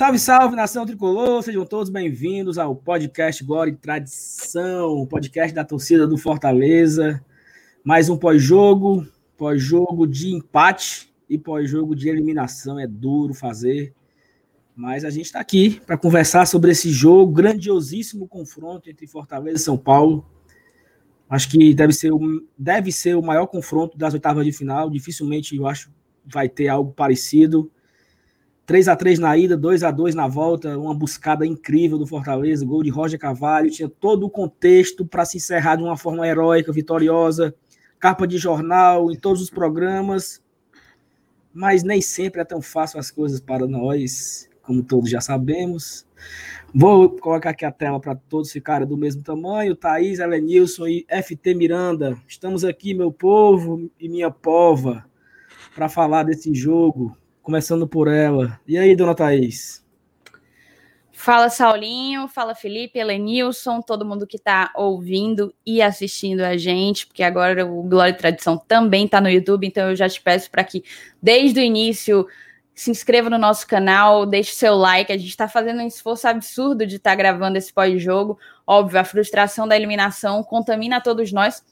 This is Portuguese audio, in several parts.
Salve, salve, nação tricolor! Sejam todos bem-vindos ao podcast Glória e Tradição, podcast da torcida do Fortaleza. Mais um pós-jogo, pós-jogo de empate e pós-jogo de eliminação. É duro fazer, mas a gente está aqui para conversar sobre esse jogo, grandiosíssimo confronto entre Fortaleza e São Paulo. Acho que deve ser, o, deve ser o maior confronto das oitavas de final. Dificilmente, eu acho, vai ter algo parecido. 3 a 3 na ida, 2 a 2 na volta, uma buscada incrível do Fortaleza, gol de Roger Cavalho, tinha todo o contexto para se encerrar de uma forma heróica, vitoriosa, capa de jornal em todos os programas, mas nem sempre é tão fácil as coisas para nós, como todos já sabemos. Vou colocar aqui a tela para todos ficarem do mesmo tamanho. Thaís, Elenilson e FT Miranda. Estamos aqui, meu povo e minha pova, para falar desse jogo começando por ela. E aí, dona Thaís? Fala, Saulinho, fala, Felipe, Helenilson, todo mundo que está ouvindo e assistindo a gente, porque agora o Glória e Tradição também está no YouTube, então eu já te peço para que, desde o início, se inscreva no nosso canal, deixe seu like. A gente está fazendo um esforço absurdo de estar tá gravando esse pós-jogo. Óbvio, a frustração da eliminação contamina todos nós,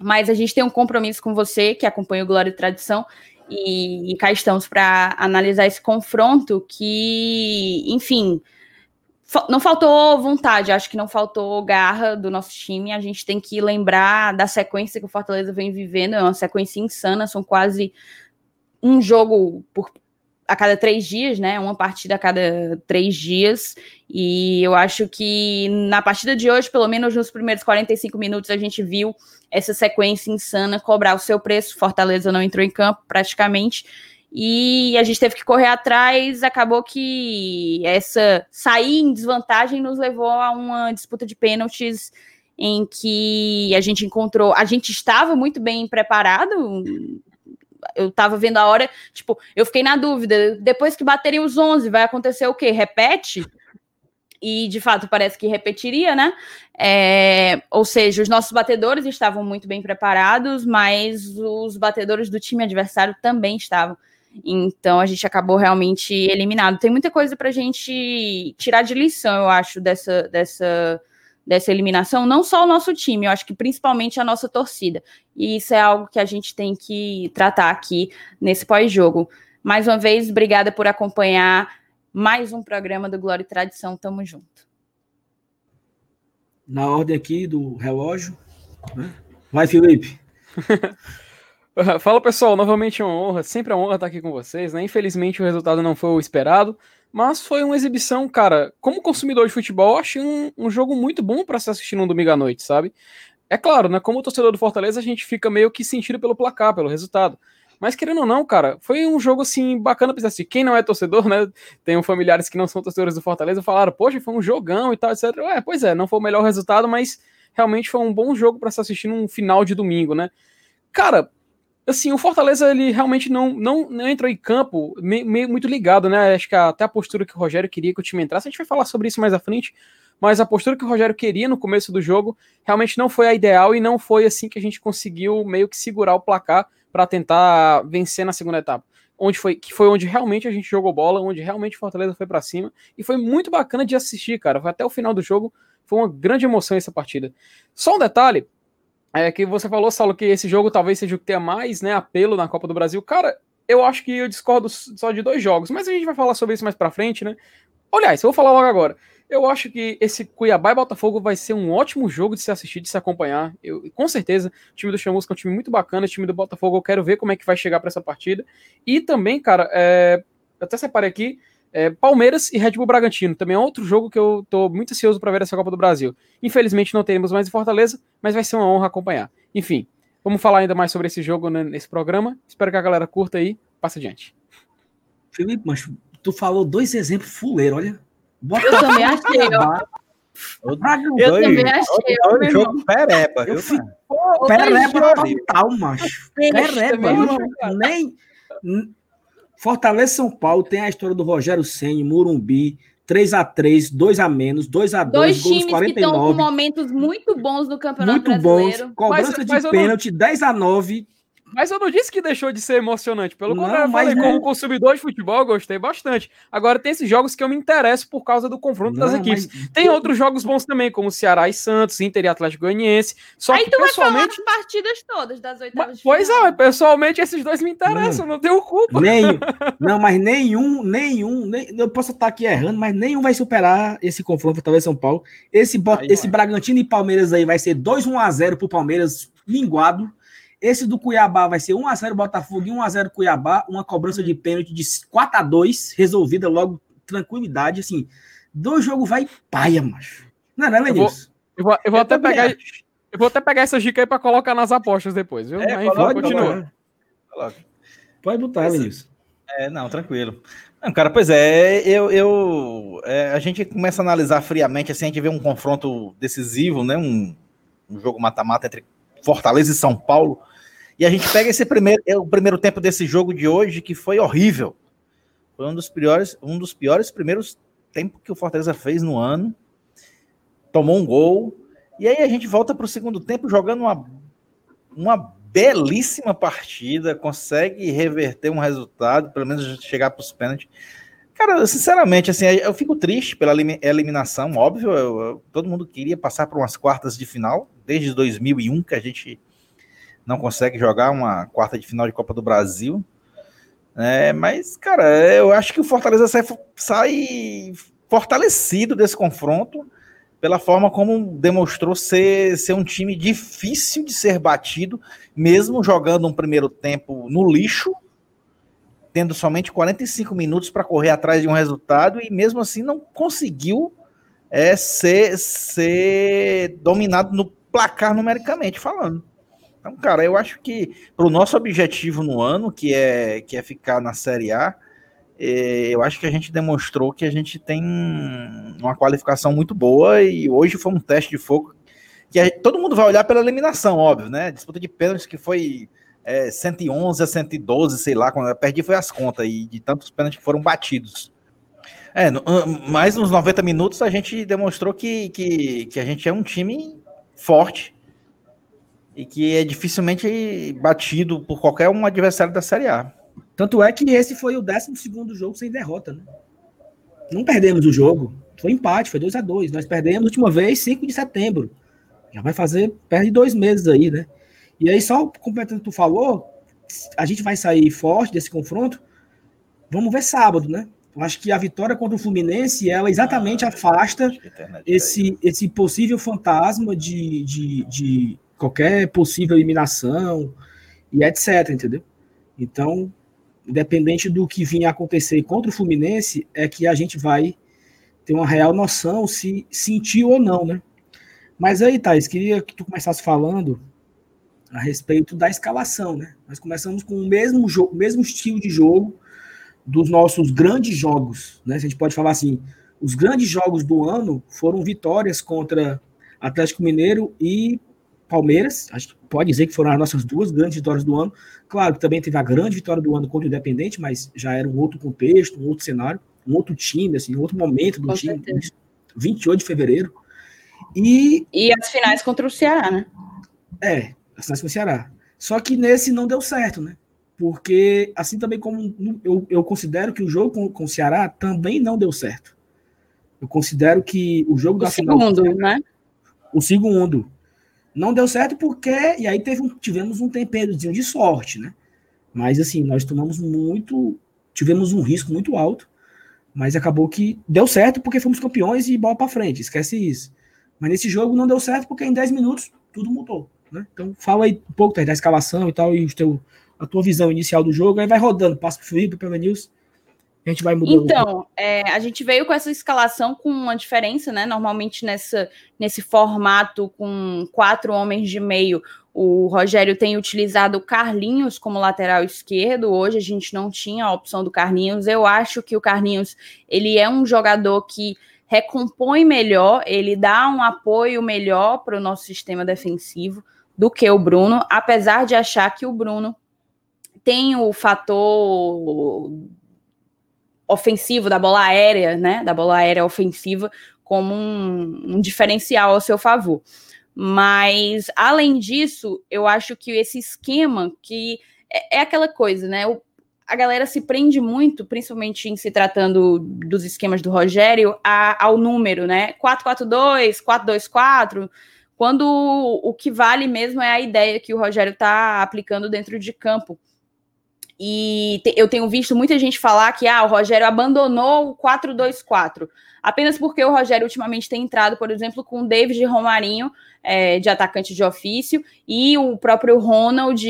mas a gente tem um compromisso com você que acompanha o Glória e Tradição e, e cá estamos para analisar esse confronto que, enfim, não faltou vontade, acho que não faltou garra do nosso time. A gente tem que lembrar da sequência que o Fortaleza vem vivendo, é uma sequência insana, são quase um jogo por a cada três dias, né? Uma partida a cada três dias. E eu acho que na partida de hoje, pelo menos nos primeiros 45 minutos, a gente viu essa sequência insana cobrar o seu preço. Fortaleza não entrou em campo praticamente. E a gente teve que correr atrás. Acabou que essa sair em desvantagem nos levou a uma disputa de pênaltis em que a gente encontrou. A gente estava muito bem preparado eu tava vendo a hora, tipo, eu fiquei na dúvida, depois que baterem os 11, vai acontecer o quê? Repete? E de fato parece que repetiria, né? É, ou seja, os nossos batedores estavam muito bem preparados, mas os batedores do time adversário também estavam. Então a gente acabou realmente eliminado. Tem muita coisa para a gente tirar de lição, eu acho, dessa, dessa dessa eliminação, não só o nosso time, eu acho que principalmente a nossa torcida. E isso é algo que a gente tem que tratar aqui nesse pós-jogo. Mais uma vez, obrigada por acompanhar mais um programa do Glória e Tradição. Tamo junto. Na ordem aqui do relógio. Né? Vai, Felipe. Fala pessoal, novamente é uma honra, sempre é uma honra estar aqui com vocês, né? Infelizmente o resultado não foi o esperado, mas foi uma exibição, cara. Como consumidor de futebol, achei um, um jogo muito bom para se assistir num domingo à noite, sabe? É claro, né? Como torcedor do Fortaleza, a gente fica meio que sentido pelo placar, pelo resultado. Mas querendo ou não, cara, foi um jogo assim bacana pra assistir. Quem não é torcedor, né? Tem familiares que não são torcedores do Fortaleza falaram, poxa, foi um jogão e tal, etc. É, pois é, não foi o melhor resultado, mas realmente foi um bom jogo para se assistir num final de domingo, né? Cara, assim, o Fortaleza ele realmente não, não, não entrou em campo meio, meio, muito ligado, né? Acho que até a postura que o Rogério queria que o time entrasse, a gente vai falar sobre isso mais à frente, mas a postura que o Rogério queria no começo do jogo realmente não foi a ideal e não foi assim que a gente conseguiu meio que segurar o placar para tentar vencer na segunda etapa. Onde foi que foi onde realmente a gente jogou bola, onde realmente o Fortaleza foi para cima e foi muito bacana de assistir, cara. Até o final do jogo foi uma grande emoção essa partida. Só um detalhe, é que você falou, Saulo, que esse jogo talvez seja o que tenha mais né, apelo na Copa do Brasil. Cara, eu acho que eu discordo só de dois jogos, mas a gente vai falar sobre isso mais pra frente, né? Aliás, eu vou falar logo agora. Eu acho que esse Cuiabá e Botafogo vai ser um ótimo jogo de se assistir, de se acompanhar. Eu, com certeza, o time do Chamusca é um time muito bacana, o time do Botafogo eu quero ver como é que vai chegar para essa partida. E também, cara, é, eu até separei aqui, é, Palmeiras e Red Bull Bragantino, também é outro jogo que eu tô muito ansioso para ver essa Copa do Brasil. Infelizmente não teremos mais em Fortaleza, mas vai ser uma honra acompanhar. Enfim, vamos falar ainda mais sobre esse jogo né, nesse programa. Espero que a galera curta aí. Passa adiante. Felipe, mas tu falou dois exemplos fuleiros, olha. Bota eu também achei, ó. Eu, também achei. Outro jogo pereba, eu fico, pereba total, macho. Pereba, nem Fortaleza São Paulo tem a história do Rogério Senni, Murumbi, 3 x 3 2 a menos, 2 x 2 Dois times 49. que estão com momentos muito bons no Campeonato muito Brasileiro. Bons, cobrança mas, de mas pênalti, não... 10 x 9 Mas eu não disse que deixou de ser emocionante. Pelo contrário, falei, como consumidor de futebol, eu gostei bastante. Agora, tem esses jogos que eu me interesso por causa do confronto não, das equipes. Mas... Tem outros jogos bons também, como Ceará e Santos, Inter e Atlético Goianiense. Só Aí que, tu pessoalmente... vai falar das partidas todas das oitavas Pois é, pessoalmente esses dois me interessam, não, não tenho culpa. Nenhum, não, mas nenhum, nenhum, nem, eu posso estar aqui errando, mas nenhum vai superar esse confronto, talvez São Paulo. Esse, aí, esse Bragantino e Palmeiras aí vai ser 2-1 a 0 pro Palmeiras linguado. Esse do Cuiabá vai ser 1x0 Botafogo e 1x0 Cuiabá, uma cobrança de pênalti de 4x2, resolvida logo, tranquilidade, assim. Do jogo vai paia, macho. Não, não é? Eu vou, eu vou, eu vou eu até pegar. Acho. Eu vou até pegar essa dica aí pra colocar nas apostas depois, viu? É, Mas, coloca, continua. Coloca. Pode botar, Lenilson. É, não, tranquilo. Não, cara, pois é, eu, eu é, a gente começa a analisar friamente, assim, a gente vê um confronto decisivo, né? Um, um jogo mata-mata entre Fortaleza e São Paulo. E a gente pega esse primeiro, é o primeiro tempo desse jogo de hoje, que foi horrível. Foi um dos piores, um dos piores primeiros tempos que o Fortaleza fez no ano. Tomou um gol. E aí a gente volta para o segundo tempo jogando uma, uma belíssima partida, consegue reverter um resultado, pelo menos chegar para os pênaltis. Cara, sinceramente, assim, eu fico triste pela eliminação, óbvio. Eu, eu, todo mundo queria passar por umas quartas de final, desde 2001 que a gente não consegue jogar uma quarta de final de Copa do Brasil. É, mas, cara, eu acho que o Fortaleza sai, sai fortalecido desse confronto pela forma como demonstrou ser, ser um time difícil de ser batido, mesmo jogando um primeiro tempo no lixo, tendo somente 45 minutos para correr atrás de um resultado e mesmo assim não conseguiu é, ser, ser dominado no placar numericamente falando. Então, cara, eu acho que para o nosso objetivo no ano, que é, que é ficar na Série A, é, eu acho que a gente demonstrou que a gente tem uma qualificação muito boa e hoje foi um teste de fogo que todo mundo vai olhar pela eliminação, óbvio, né? Disputa de pênaltis que foi é, 111 a 112, sei lá, quando eu perdi foi as contas, e de tantos pênaltis que foram batidos. É, mais nos 90 minutos a gente demonstrou que, que, que a gente é um time forte e que é dificilmente batido por qualquer um adversário da Série A. Tanto é que esse foi o 12 jogo sem derrota, né? Não perdemos o jogo, foi empate, foi 2 a 2 Nós perdemos a última vez 5 de setembro. Já vai fazer, perde dois meses aí, né? E aí, só completando o que tu falou, a gente vai sair forte desse confronto. Vamos ver sábado, né? Eu acho que a vitória contra o Fluminense, ela exatamente ah, afasta esse, esse possível fantasma de, de, de qualquer possível eliminação e etc, entendeu? Então, independente do que vinha acontecer contra o Fluminense, é que a gente vai ter uma real noção se sentiu ou não, né? Mas aí, Thais, queria que tu começasse falando a respeito da escalação, né? Nós começamos com o mesmo jogo, mesmo estilo de jogo dos nossos grandes jogos, né? Se a gente pode falar assim, os grandes jogos do ano foram vitórias contra Atlético Mineiro e Palmeiras. A gente pode dizer que foram as nossas duas grandes vitórias do ano. Claro que também teve a grande vitória do ano contra o Independente, mas já era um outro contexto, um outro cenário, um outro time, assim, um outro momento do Com time. Certeza. 28 de fevereiro. E, e as finais contra o Ceará, né? É, Assinante com o Ceará. Só que nesse não deu certo, né? Porque, assim também como eu, eu considero que o jogo com, com o Ceará também não deu certo. Eu considero que o jogo o da segundo, final. né? O segundo. Não deu certo porque. E aí teve um, tivemos um temperozinho de sorte, né? Mas, assim, nós tomamos muito. Tivemos um risco muito alto. Mas acabou que deu certo porque fomos campeões e bola para frente. Esquece isso. Mas nesse jogo não deu certo porque em 10 minutos tudo mudou. Né? Então, fala aí um pouco da escalação e tal, e teu, a tua visão inicial do jogo, aí vai rodando, passa pro Felipe, pelo News, a gente vai mudando. Então, é, a gente veio com essa escalação com uma diferença, né? Normalmente nessa, nesse formato com quatro homens de meio, o Rogério tem utilizado o Carlinhos como lateral esquerdo. Hoje a gente não tinha a opção do Carlinhos. Eu acho que o Carlinhos ele é um jogador que recompõe melhor, ele dá um apoio melhor para o nosso sistema defensivo do que o Bruno, apesar de achar que o Bruno tem o fator ofensivo da bola aérea, né? Da bola aérea ofensiva como um, um diferencial ao seu favor. Mas, além disso, eu acho que esse esquema, que é, é aquela coisa, né? O, a galera se prende muito, principalmente em se tratando dos esquemas do Rogério, a, ao número, né? 4-4-2, 4-2-4, quando o, o que vale mesmo é a ideia que o Rogério está aplicando dentro de campo. E te, eu tenho visto muita gente falar que ah, o Rogério abandonou o 4-2-4, apenas porque o Rogério ultimamente tem entrado, por exemplo, com o David Romarinho é, de atacante de ofício e o próprio Ronald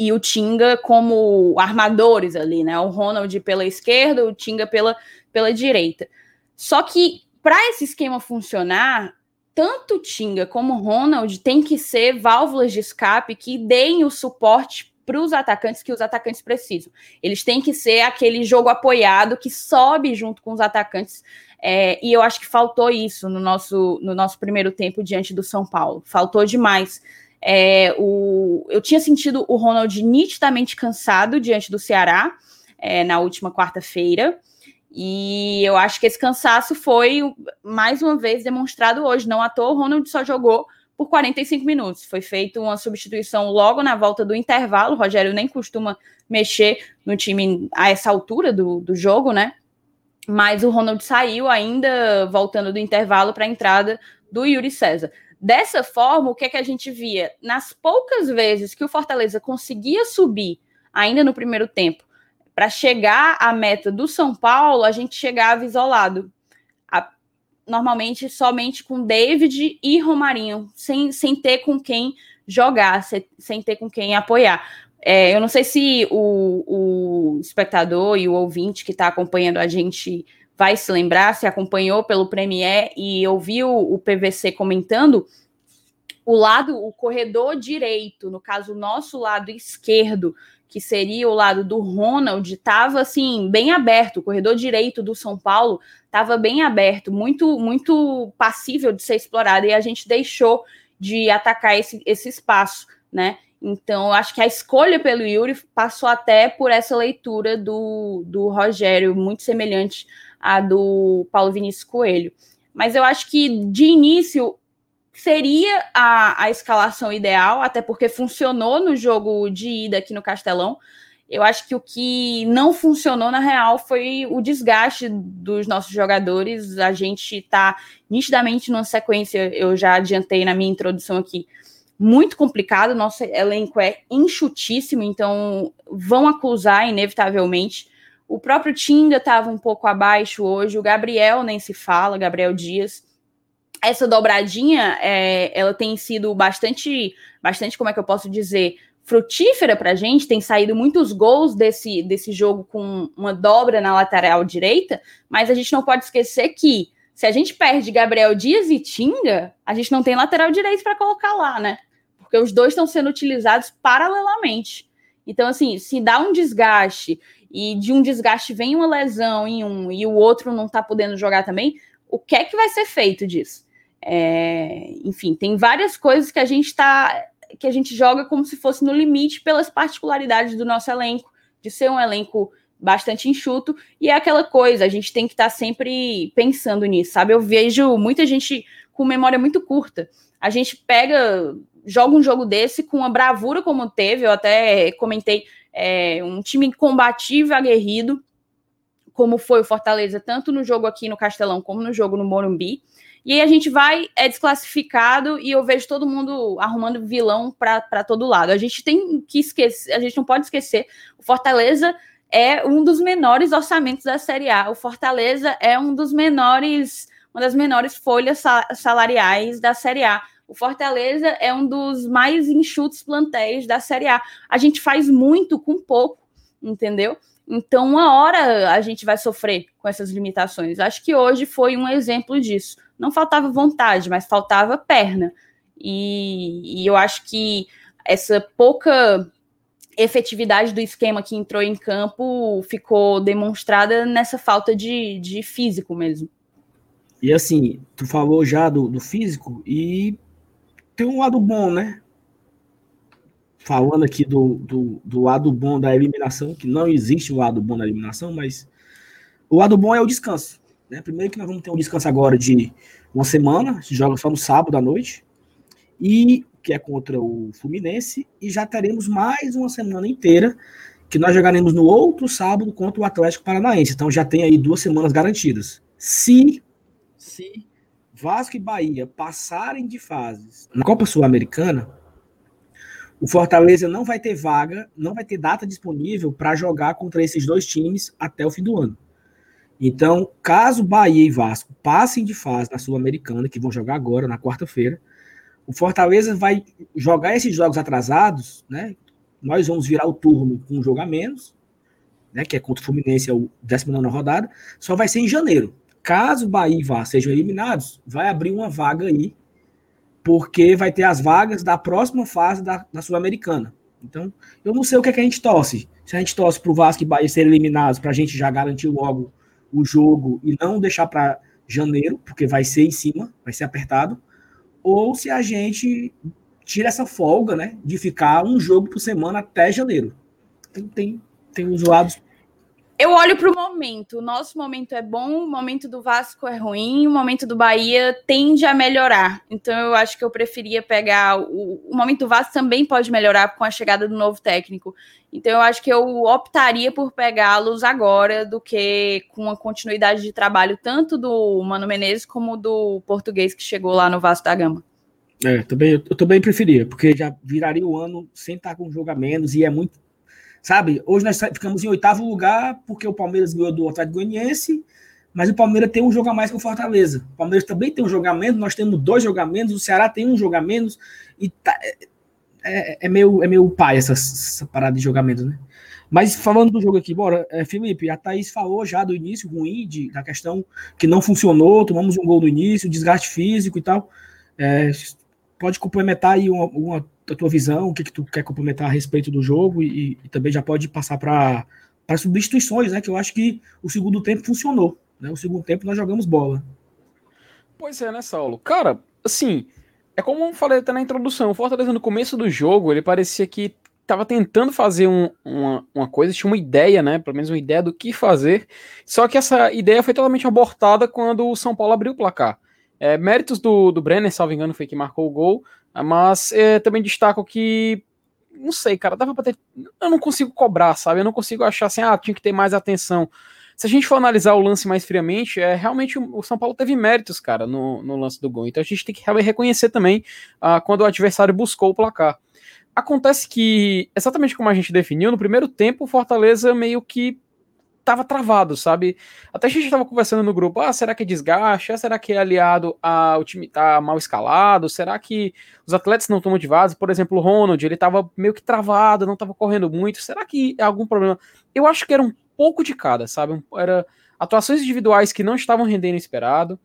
e o Tinga como armadores ali, né? O Ronald pela esquerda, o Tinga pela, pela direita. Só que para esse esquema funcionar, tanto Tinga como Ronald tem que ser válvulas de escape que deem o suporte para os atacantes que os atacantes precisam. Eles têm que ser aquele jogo apoiado que sobe junto com os atacantes é, e eu acho que faltou isso no nosso, no nosso primeiro tempo diante do São Paulo. Faltou demais. É, o, eu tinha sentido o Ronald nitidamente cansado diante do Ceará é, na última quarta-feira. E eu acho que esse cansaço foi mais uma vez demonstrado hoje. Não à toa, o Ronald só jogou por 45 minutos. Foi feita uma substituição logo na volta do intervalo. O Rogério nem costuma mexer no time a essa altura do, do jogo, né? mas o Ronald saiu ainda voltando do intervalo para a entrada do Yuri César. Dessa forma, o que é que a gente via? Nas poucas vezes que o Fortaleza conseguia subir, ainda no primeiro tempo, para chegar à meta do São Paulo, a gente chegava isolado. Normalmente somente com David e Romarinho, sem, sem ter com quem jogar, sem, sem ter com quem apoiar. É, eu não sei se o, o espectador e o ouvinte que está acompanhando a gente vai se lembrar, se acompanhou pelo Premier e ouviu o PVC comentando, o lado, o corredor direito, no caso, o nosso lado esquerdo, que seria o lado do Ronald, estava assim, bem aberto. O corredor direito do São Paulo estava bem aberto, muito, muito passível de ser explorado, e a gente deixou de atacar esse, esse espaço, né? Então, acho que a escolha pelo Yuri passou até por essa leitura do, do Rogério, muito semelhante à do Paulo Vinícius Coelho. Mas eu acho que, de início, seria a, a escalação ideal, até porque funcionou no jogo de ida aqui no Castelão. Eu acho que o que não funcionou na real foi o desgaste dos nossos jogadores. A gente está nitidamente numa sequência, eu já adiantei na minha introdução aqui, muito complicado, nosso elenco é enxutíssimo, então vão acusar inevitavelmente. O próprio Tinga estava um pouco abaixo hoje, o Gabriel nem se fala, Gabriel Dias. Essa dobradinha, é, ela tem sido bastante, bastante, como é que eu posso dizer, frutífera para a gente. Tem saído muitos gols desse, desse jogo com uma dobra na lateral direita, mas a gente não pode esquecer que se a gente perde Gabriel Dias e Tinga, a gente não tem lateral direito para colocar lá, né? porque os dois estão sendo utilizados paralelamente. Então, assim, se dá um desgaste e de um desgaste vem uma lesão em um e o outro não está podendo jogar também, o que é que vai ser feito disso? É, enfim, tem várias coisas que a gente está que a gente joga como se fosse no limite pelas particularidades do nosso elenco, de ser um elenco bastante enxuto, e é aquela coisa, a gente tem que estar tá sempre pensando nisso, sabe? Eu vejo muita gente com memória muito curta. A gente pega joga um jogo desse com uma bravura como teve, eu até comentei, é, um time combativo aguerrido, como foi o Fortaleza, tanto no jogo aqui no Castelão como no jogo no Morumbi. E aí a gente vai, é desclassificado e eu vejo todo mundo arrumando vilão para todo lado. A gente tem que esquecer, a gente não pode esquecer, o Fortaleza é um dos menores orçamentos da Série A. O Fortaleza é um dos menores, uma das menores folhas salariais da Série A. O Fortaleza é um dos mais enxutos plantéis da Série A. A gente faz muito com pouco, entendeu? Então, uma hora a gente vai sofrer com essas limitações. Acho que hoje foi um exemplo disso. Não faltava vontade, mas faltava perna. E, e eu acho que essa pouca efetividade do esquema que entrou em campo ficou demonstrada nessa falta de, de físico mesmo. E assim, tu falou já do, do físico, e tem um lado bom, né? Falando aqui do, do, do lado bom da eliminação, que não existe o lado bom da eliminação, mas o lado bom é o descanso. Né? Primeiro que nós vamos ter um descanso agora de uma semana, gente joga só no sábado à noite, e que é contra o Fluminense, e já teremos mais uma semana inteira que nós jogaremos no outro sábado contra o Atlético Paranaense. Então já tem aí duas semanas garantidas. Se, se Vasco e Bahia passarem de fases na Copa Sul-Americana, o Fortaleza não vai ter vaga, não vai ter data disponível para jogar contra esses dois times até o fim do ano. Então, caso Bahia e Vasco passem de fase na Sul-Americana, que vão jogar agora, na quarta-feira, o Fortaleza vai jogar esses jogos atrasados, né? Nós vamos virar o turno com um jogo a menos, né? Que é contra o Fluminense, é o 19 rodada, só vai ser em janeiro. Caso Bahia e Vasco sejam eliminados, vai abrir uma vaga aí, porque vai ter as vagas da próxima fase da, da Sul-Americana. Então, eu não sei o que, é que a gente torce. Se a gente torce para o Vasco e Bahia serem eliminados, para a gente já garantir logo o jogo e não deixar para janeiro, porque vai ser em cima, vai ser apertado, ou se a gente tira essa folga, né, de ficar um jogo por semana até janeiro. Tem, tem, tem os lados. Eu olho para o momento. O nosso momento é bom, o momento do Vasco é ruim, o momento do Bahia tende a melhorar. Então eu acho que eu preferia pegar. O, o momento do Vasco também pode melhorar com a chegada do novo técnico. Então eu acho que eu optaria por pegá-los agora do que com a continuidade de trabalho tanto do Mano Menezes como do português que chegou lá no Vasco da Gama. É, também, eu também preferia, porque já viraria o ano sem estar com um jogo a menos e é muito. Sabe, hoje nós ficamos em oitavo lugar porque o Palmeiras ganhou do Atlético Goianiense, mas o Palmeiras tem um jogo a mais que o Fortaleza. O Palmeiras também tem um jogo a menos, nós temos dois jogamentos, o Ceará tem um jogo a menos, e tá, é, é, meio, é meio pai essa, essa parada de jogamento, né? Mas falando do jogo aqui, bora, é, Felipe, a Thaís falou já do início ruim, de, da questão que não funcionou, tomamos um gol no início, desgaste físico e tal. É, pode complementar aí uma, uma, a tua visão, o que, que tu quer complementar a respeito do jogo e, e também já pode passar para substituições, né? Que eu acho que o segundo tempo funcionou. Né? O segundo tempo nós jogamos bola. Pois é, né, Saulo? Cara, assim, é como eu falei até na introdução, o Fortaleza no começo do jogo, ele parecia que estava tentando fazer um, uma, uma coisa, tinha uma ideia, né? Pelo menos uma ideia do que fazer. Só que essa ideia foi totalmente abortada quando o São Paulo abriu o placar. É, méritos do, do Brenner, salvo engano, foi que marcou o gol. Mas é, também destaco que. Não sei, cara, dava pra ter. Eu não consigo cobrar, sabe? Eu não consigo achar assim, ah, tinha que ter mais atenção. Se a gente for analisar o lance mais friamente, é realmente o São Paulo teve méritos, cara, no, no lance do gol. Então a gente tem que reconhecer também uh, quando o adversário buscou o placar. Acontece que, exatamente como a gente definiu, no primeiro tempo o Fortaleza meio que tava travado, sabe? Até a gente tava conversando no grupo, ah, será que é desgaste? Ah, será que é aliado ao time tá mal escalado? Será que os atletas não estão motivados? Por exemplo, o Ronald, ele tava meio que travado, não tava correndo muito. Será que é algum problema? Eu acho que era um pouco de cada, sabe? Era atuações individuais que não estavam rendendo esperado.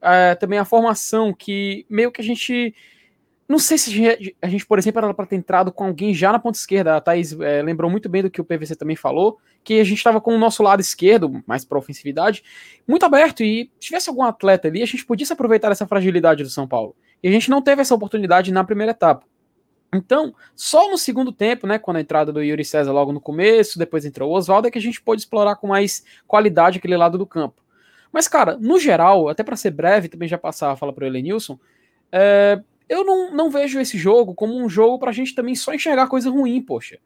É, também a formação que meio que a gente. Não sei se a gente, por exemplo, era para ter entrado com alguém já na ponta esquerda. A Thaís é, lembrou muito bem do que o PVC também falou, que a gente estava com o nosso lado esquerdo, mais para ofensividade, muito aberto. E se tivesse algum atleta ali, a gente podia se aproveitar dessa fragilidade do São Paulo. E a gente não teve essa oportunidade na primeira etapa. Então, só no segundo tempo, né, quando a entrada do Yuri César logo no começo, depois entrou o Oswaldo, é que a gente pôde explorar com mais qualidade aquele lado do campo. Mas, cara, no geral, até para ser breve, também já passar a fala para o Elenilson, é, eu não, não vejo esse jogo como um jogo para a gente também só enxergar coisa ruim, poxa.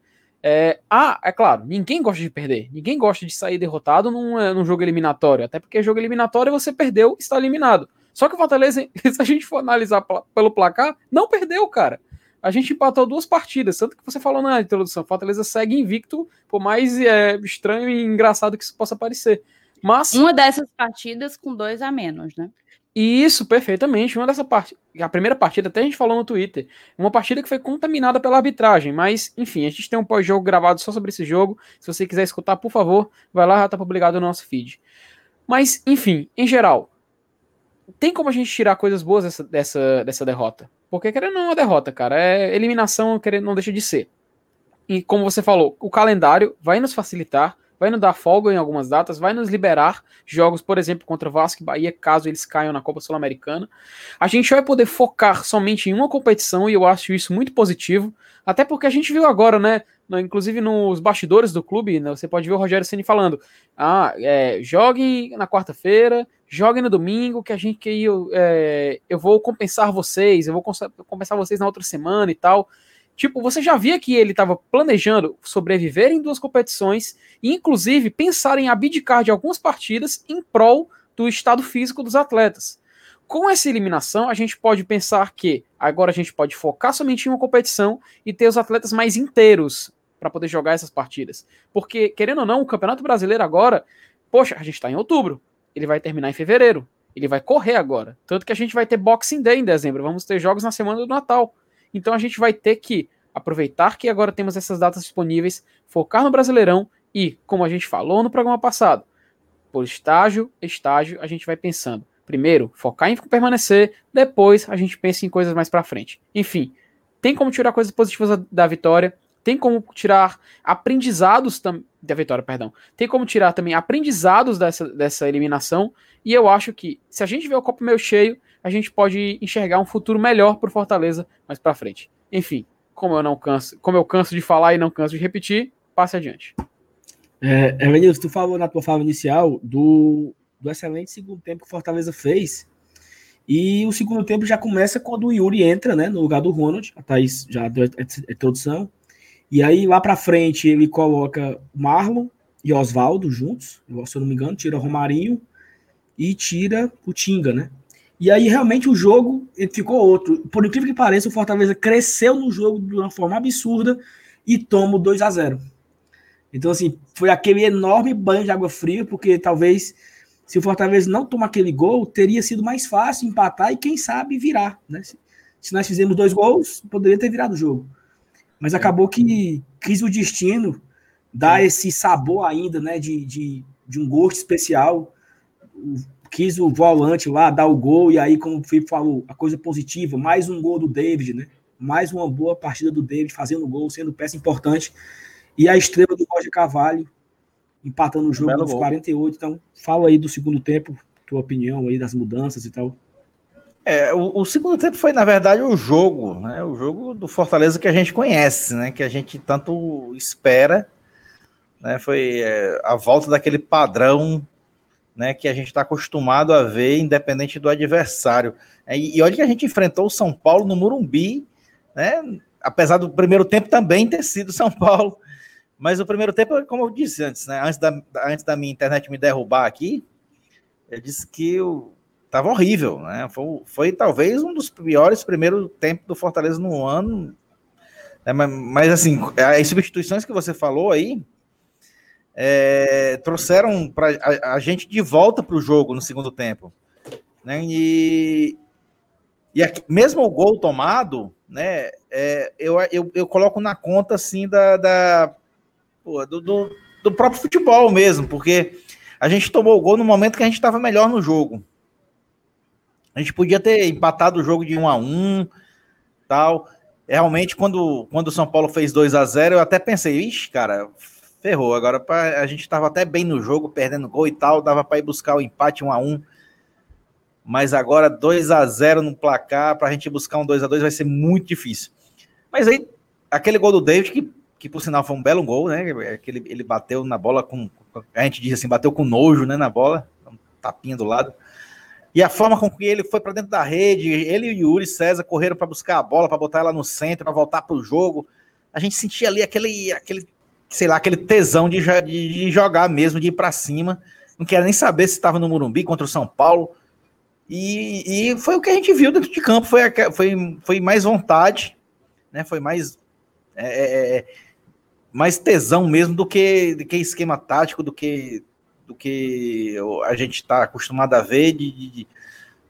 É, ah, é claro, ninguém gosta de perder, ninguém gosta de sair derrotado num, é, num jogo eliminatório, até porque jogo eliminatório você perdeu, está eliminado. Só que o Fortaleza, se a gente for analisar pelo placar, não perdeu, cara a gente empatou duas partidas, tanto que você falou na introdução, Fortaleza segue invicto, por mais é, estranho e engraçado que isso possa parecer. Mas uma dessas partidas com dois a menos, né? Isso, perfeitamente. Uma dessa parte, a primeira partida até a gente falou no Twitter, uma partida que foi contaminada pela arbitragem, mas enfim, a gente tem um pós-jogo gravado só sobre esse jogo. Se você quiser escutar, por favor, vai lá, já tá publicado no nosso feed. Mas, enfim, em geral, tem como a gente tirar coisas boas dessa, dessa, dessa derrota. Porque querendo não é uma derrota, cara. É eliminação, querendo não deixa de ser. E como você falou, o calendário vai nos facilitar, vai nos dar folga em algumas datas, vai nos liberar jogos, por exemplo, contra Vasco e Bahia, caso eles caiam na Copa Sul-Americana. A gente vai poder focar somente em uma competição e eu acho isso muito positivo, até porque a gente viu agora, né, inclusive nos bastidores do clube, né, você pode ver o Rogério Ceni falando: ah, é, joguem na quarta-feira, joguem no domingo, que a gente que eu, é, eu vou compensar vocês, eu vou compensar vocês na outra semana e tal. Tipo, você já via que ele estava planejando sobreviver em duas competições e, inclusive, pensar em abdicar de algumas partidas em prol do estado físico dos atletas. Com essa eliminação, a gente pode pensar que agora a gente pode focar somente em uma competição e ter os atletas mais inteiros para poder jogar essas partidas. Porque, querendo ou não, o Campeonato Brasileiro agora, poxa, a gente está em outubro, ele vai terminar em fevereiro, ele vai correr agora. Tanto que a gente vai ter Boxing Day em dezembro, vamos ter jogos na semana do Natal. Então a gente vai ter que aproveitar que agora temos essas datas disponíveis, focar no Brasileirão e, como a gente falou no programa passado, por estágio, estágio, a gente vai pensando Primeiro, focar em permanecer, depois a gente pensa em coisas mais para frente. Enfim, tem como tirar coisas positivas da vitória, tem como tirar aprendizados da vitória, perdão. Tem como tirar também aprendizados dessa, dessa eliminação, e eu acho que se a gente vê o copo meio cheio, a gente pode enxergar um futuro melhor para Fortaleza mais para frente. Enfim, como eu não canso, como eu canso de falar e não canso de repetir, passe adiante. É, Evanilson, tu falou na tua fala inicial do do excelente segundo tempo que o Fortaleza fez. E o segundo tempo já começa quando o Yuri entra, né, no lugar do Ronald. A Thaís já deu a introdução. E aí lá para frente ele coloca Marlon e Oswaldo juntos, se eu não me engano, tira Romarinho e tira o Tinga, né? E aí realmente o jogo ficou outro. Por incrível que pareça, o Fortaleza cresceu no jogo de uma forma absurda e toma o 2 a 0. Então assim, foi aquele enorme banho de água fria, porque talvez se o Fortaleza não tomar aquele gol, teria sido mais fácil empatar e quem sabe virar. Né? Se nós fizermos dois gols, poderia ter virado o jogo. Mas acabou que quis o destino dar esse sabor ainda, né, de, de, de um gosto especial. Quis o volante lá dar o gol, e aí, como o Felipe falou, a coisa positiva, mais um gol do David, né? Mais uma boa partida do David fazendo gol, sendo peça importante. E a estrela do Roger Carvalho, empatando o jogo nos 48. Então, fala aí do segundo tempo, tua opinião aí das mudanças e tal. É, o, o, segundo tempo foi, na verdade, o jogo, né? O jogo do Fortaleza que a gente conhece, né? Que a gente tanto espera, né? Foi é, a volta daquele padrão, né? Que a gente está acostumado a ver, independente do adversário. É, e, e olha que a gente enfrentou o São Paulo no Murumbi, né? Apesar do primeiro tempo também ter sido São Paulo, mas o primeiro tempo, como eu disse antes, né? Antes da, antes da minha internet me derrubar aqui, eu disse que eu tava horrível, né? Foi, foi talvez um dos piores primeiros tempos do Fortaleza no ano. Né? Mas, mas, assim, as substituições que você falou aí é, trouxeram pra, a, a, gente de volta para o jogo no segundo tempo. Né? E, e aqui, mesmo o gol tomado, né? É, eu, eu, eu coloco na conta assim da, da pô, do, do, do, próprio futebol mesmo, porque a gente tomou o gol no momento que a gente estava melhor no jogo. A gente podia ter empatado o jogo de 1 a 1 tal. Realmente, quando, quando o São Paulo fez 2 a 0 eu até pensei, ixi, cara, ferrou. Agora pra, a gente estava até bem no jogo, perdendo gol e tal, dava para ir buscar o empate 1 a 1 Mas agora 2 a 0 no placar, para a gente buscar um 2 a 2 vai ser muito difícil. Mas aí, aquele gol do David que que por sinal foi um belo gol, né? É que ele, ele bateu na bola com. A gente diz assim, bateu com nojo, né? Na bola, um tapinha do lado. E a forma com que ele foi para dentro da rede, ele e o Yuri César correram para buscar a bola, para botar ela no centro, para voltar para o jogo. A gente sentia ali aquele, aquele, sei lá, aquele tesão de, de, de jogar mesmo, de ir para cima. Não queria nem saber se estava no Murumbi contra o São Paulo. E, e, foi o que a gente viu dentro de campo, foi, foi, foi mais vontade, né? Foi mais é, é, é mais tesão mesmo do que, do que esquema tático, do que, do que a gente está acostumado a ver de, de,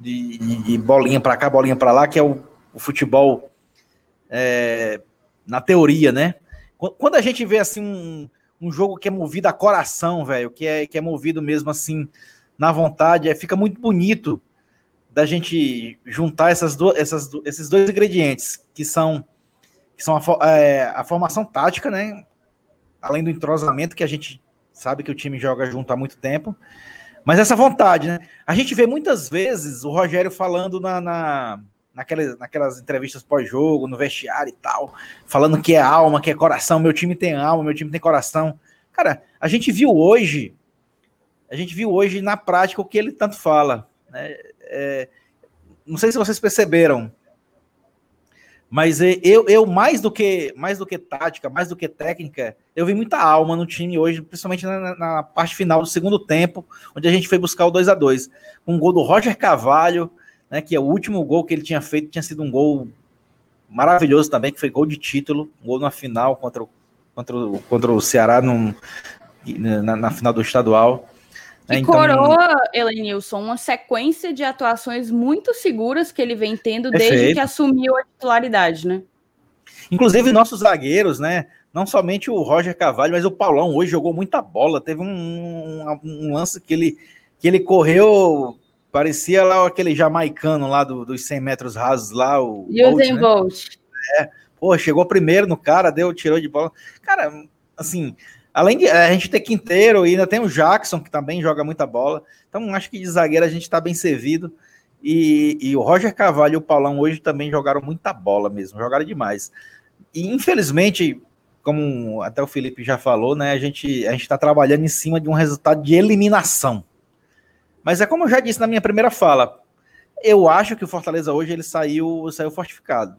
de, de bolinha para cá, bolinha para lá, que é o, o futebol é, na teoria, né? Quando a gente vê assim um, um jogo que é movido a coração, velho, que é, que é movido mesmo assim na vontade, é, fica muito bonito da gente juntar essas do, essas, esses dois ingredientes, que são, que são a, é, a formação tática, né? além do entrosamento que a gente sabe que o time joga junto há muito tempo, mas essa vontade, né? A gente vê muitas vezes o Rogério falando na, na naquelas, naquelas entrevistas pós-jogo, no vestiário e tal, falando que é alma, que é coração, meu time tem alma, meu time tem coração. Cara, a gente viu hoje, a gente viu hoje na prática o que ele tanto fala. Né? É, não sei se vocês perceberam, mas eu, eu mais do que mais do que tática, mais do que técnica, eu vi muita alma no time hoje, principalmente na, na parte final do segundo tempo, onde a gente foi buscar o 2 a 2 Um gol do Roger Carvalho, né, que é o último gol que ele tinha feito, tinha sido um gol maravilhoso também, que foi gol de título, gol na final contra contra contra o Ceará num, na, na final do estadual. E então... coroa, Elenilson, uma sequência de atuações muito seguras que ele vem tendo Perfeito. desde que assumiu a titularidade, né? Inclusive, nossos zagueiros, né? Não somente o Roger Cavalho, mas o Paulão hoje jogou muita bola. Teve um, um, um lance que ele, que ele correu, parecia lá aquele jamaicano lá do, dos 100 metros rasos lá. O Usain Bolt. Né? É, pô, chegou primeiro no cara, deu, tirou de bola. Cara, assim, Além de a gente ter Quinteiro e ainda tem o Jackson, que também joga muita bola. Então, acho que de zagueiro a gente está bem servido. E, e, o Roger Cavalho e o Paulão hoje também jogaram muita bola mesmo, jogaram demais. E infelizmente, como até o Felipe já falou, né, a gente a está trabalhando em cima de um resultado de eliminação. Mas é como eu já disse na minha primeira fala, eu acho que o Fortaleza hoje ele saiu saiu fortificado,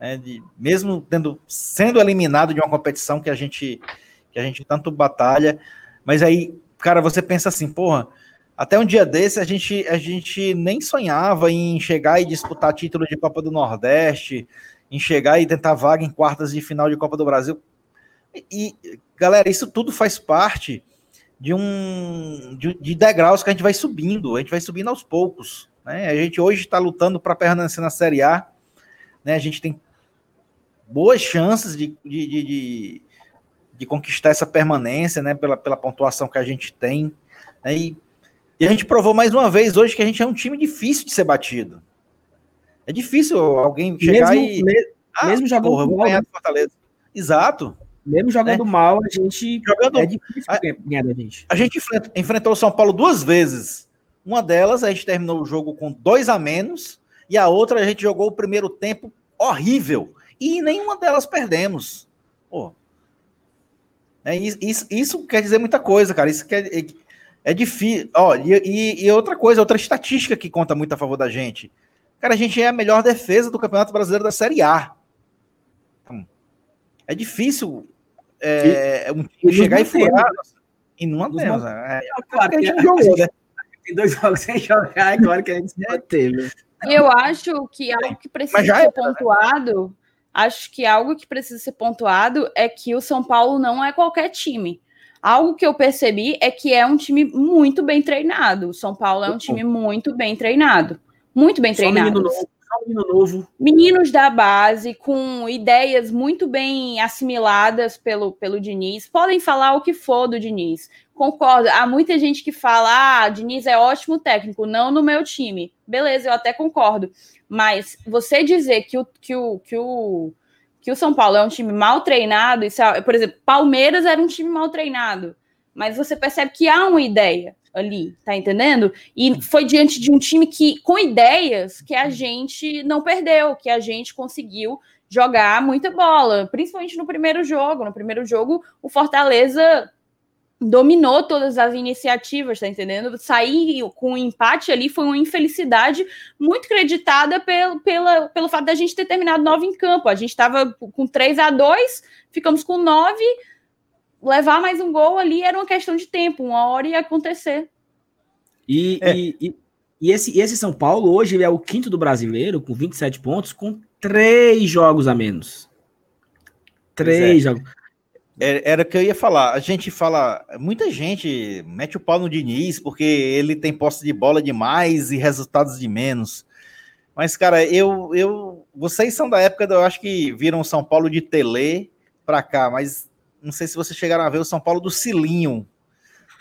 né, de, mesmo tendo sendo eliminado de uma competição que a gente que a gente tanto batalha, mas aí, cara, você pensa assim, porra, até um dia desse a gente, a gente nem sonhava em chegar e disputar título de Copa do Nordeste, em chegar e tentar vaga em quartas de final de Copa do Brasil. E, galera, isso tudo faz parte de um de, de degraus que a gente vai subindo, a gente vai subindo aos poucos. Né? A gente hoje está lutando para permanecer na Série A, né? A gente tem boas chances de, de, de, de conquistar essa permanência, né, pela, pela pontuação que a gente tem. Né, e, e, a gente provou mais uma vez hoje que a gente é um time difícil de ser batido. É difícil alguém chegar mesmo, e. Me, ah, mesmo jogando porra, mal, ganhar do Fortaleza. Exato. Mesmo jogando é. mal, a gente. Jogando, é difícil a, ganhar da gente. A gente enfrenta, enfrentou o São Paulo duas vezes. Uma delas, a gente terminou o jogo com dois a menos, e a outra, a gente jogou o primeiro tempo horrível. E nenhuma delas perdemos. Pô, é, isso, isso, quer dizer muita coisa, cara. Isso quer, é, é difícil. Ó, e, e, outra coisa, outra estatística que conta muito a favor da gente. Cara, a gente é a melhor defesa do Campeonato Brasileiro da Série A. Então, é difícil é, e, chegar e furar. E não temos. É, é, claro que a gente jogou, né? Tem dois jogos sem jogar, é claro que a gente teve. E eu acho que algo que precisa ser é, pontuado acho que algo que precisa ser pontuado é que o São Paulo não é qualquer time. Algo que eu percebi é que é um time muito bem treinado. O São Paulo é um time muito bem treinado. Muito bem treinado. menino novo. Meninos da base, com ideias muito bem assimiladas pelo, pelo Diniz. Podem falar o que for do Diniz. Concordo. Há muita gente que fala: ah, Diniz é ótimo técnico, não no meu time. Beleza, eu até concordo. Mas você dizer que o, que o, que o, que o São Paulo é um time mal treinado, isso é, por exemplo, Palmeiras era um time mal treinado, mas você percebe que há uma ideia ali, tá entendendo? E foi diante de um time que com ideias que a gente não perdeu, que a gente conseguiu jogar muita bola, principalmente no primeiro jogo. No primeiro jogo, o Fortaleza dominou todas as iniciativas, tá entendendo? Sair com um empate ali foi uma infelicidade muito creditada pelo, pela, pelo fato da gente ter terminado nove em campo. A gente estava com 3 a 2 ficamos com nove levar mais um gol ali era uma questão de tempo, uma hora ia acontecer. E, é. e, e, e, esse, esse São Paulo hoje é o quinto do brasileiro, com 27 pontos, com três jogos a menos. Três é. jogos. É, era o que eu ia falar. A gente fala, muita gente mete o pau no Diniz porque ele tem posse de bola demais e resultados de menos. Mas, cara, eu, eu, vocês são da época, eu acho que viram São Paulo de Tele para cá, mas não sei se vocês chegaram a ver o São Paulo do Cilinho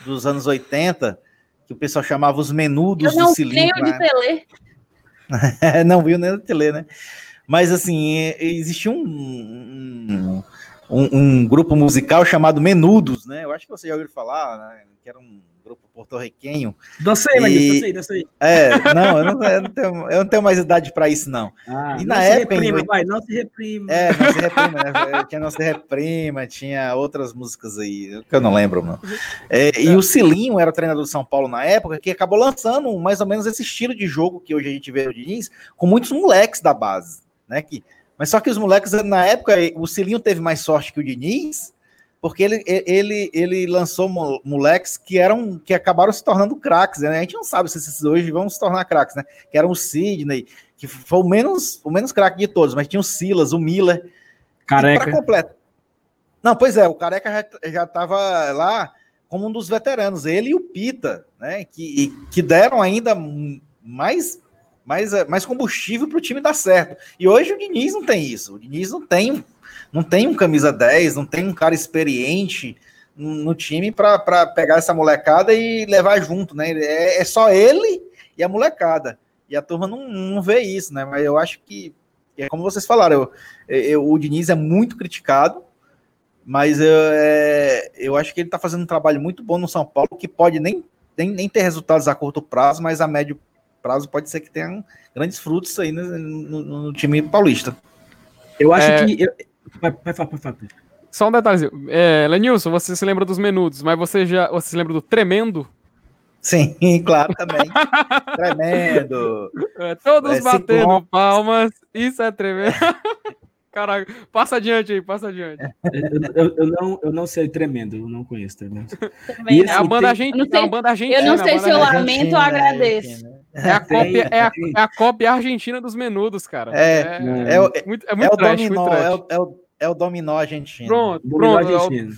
dos anos 80, que o pessoal chamava os menudos eu não do Cilinho. Não de Tele. não viu nem o Tele, né? Mas assim, existia um, um um, um, grupo musical chamado Menudos, né? Eu acho que você já ouviu falar, né? Que era um grupo porto-riquenho. Dancei, e... dancei, dancei. É, não, eu não, eu não, tenho, eu não tenho mais idade para isso, não. Ah, e na não época. Se reprima, em... vai, não se reprima. É, não se reprima, né? Tinha Não Se Reprima, tinha outras músicas aí, que eu não lembro, não. É, e o Cilinho era o treinador do São Paulo na época, que acabou lançando mais ou menos esse estilo de jogo que hoje a gente vê no Diniz, com muitos moleques da base, né? Que, mas só que os moleques, na época, o Cilinho teve mais sorte que o Diniz, porque ele, ele, ele lançou moleques que eram que acabaram se tornando craques, né? A gente não sabe se esses hoje vão se tornar craques, né? Que eram o Sidney, que foi o menos o menos craque de todos, mas tinha o Silas, o Miller. Careca. completo. Não, pois é, o Careca já estava lá como um dos veteranos, ele e o Pita, né? Que, que deram ainda mais mais, mais combustível para o time dar certo. E hoje o Diniz não tem isso. O Diniz não tem não tem um camisa 10, não tem um cara experiente no time para pegar essa molecada e levar junto, né? É, é, só ele e a molecada. E a turma não, não vê isso, né? Mas eu acho que, é como vocês falaram, eu, eu, o Diniz é muito criticado, mas eu, é, eu acho que ele está fazendo um trabalho muito bom no São Paulo, que pode nem, nem, nem ter resultados a curto prazo, mas a médio prazo pode ser que tenha grandes frutos aí no, no, no time paulista. Eu acho é... que. Eu, Vai, vai, vai, vai, Só um detalhezinho. É, Lenilson, você se lembra dos menudos, mas você já você se lembra do tremendo? Sim, claro também. tremendo. É, todos é, batendo palmas. Isso é tremendo. Caraca, passa adiante aí, passa adiante. Eu, eu, eu, não, eu não sei tremendo, eu não conheço tremendo. Também é a banda argentina. É a banda argentina. Eu não sei se eu lamento ou agradeço. É a, cópia, é, a, é a cópia argentina dos menudos, cara. É, é, é, é, muito, é muito é o trash, dominó, muito é, o, é, o, é o dominó argentino. Pronto, pronto. Argentino.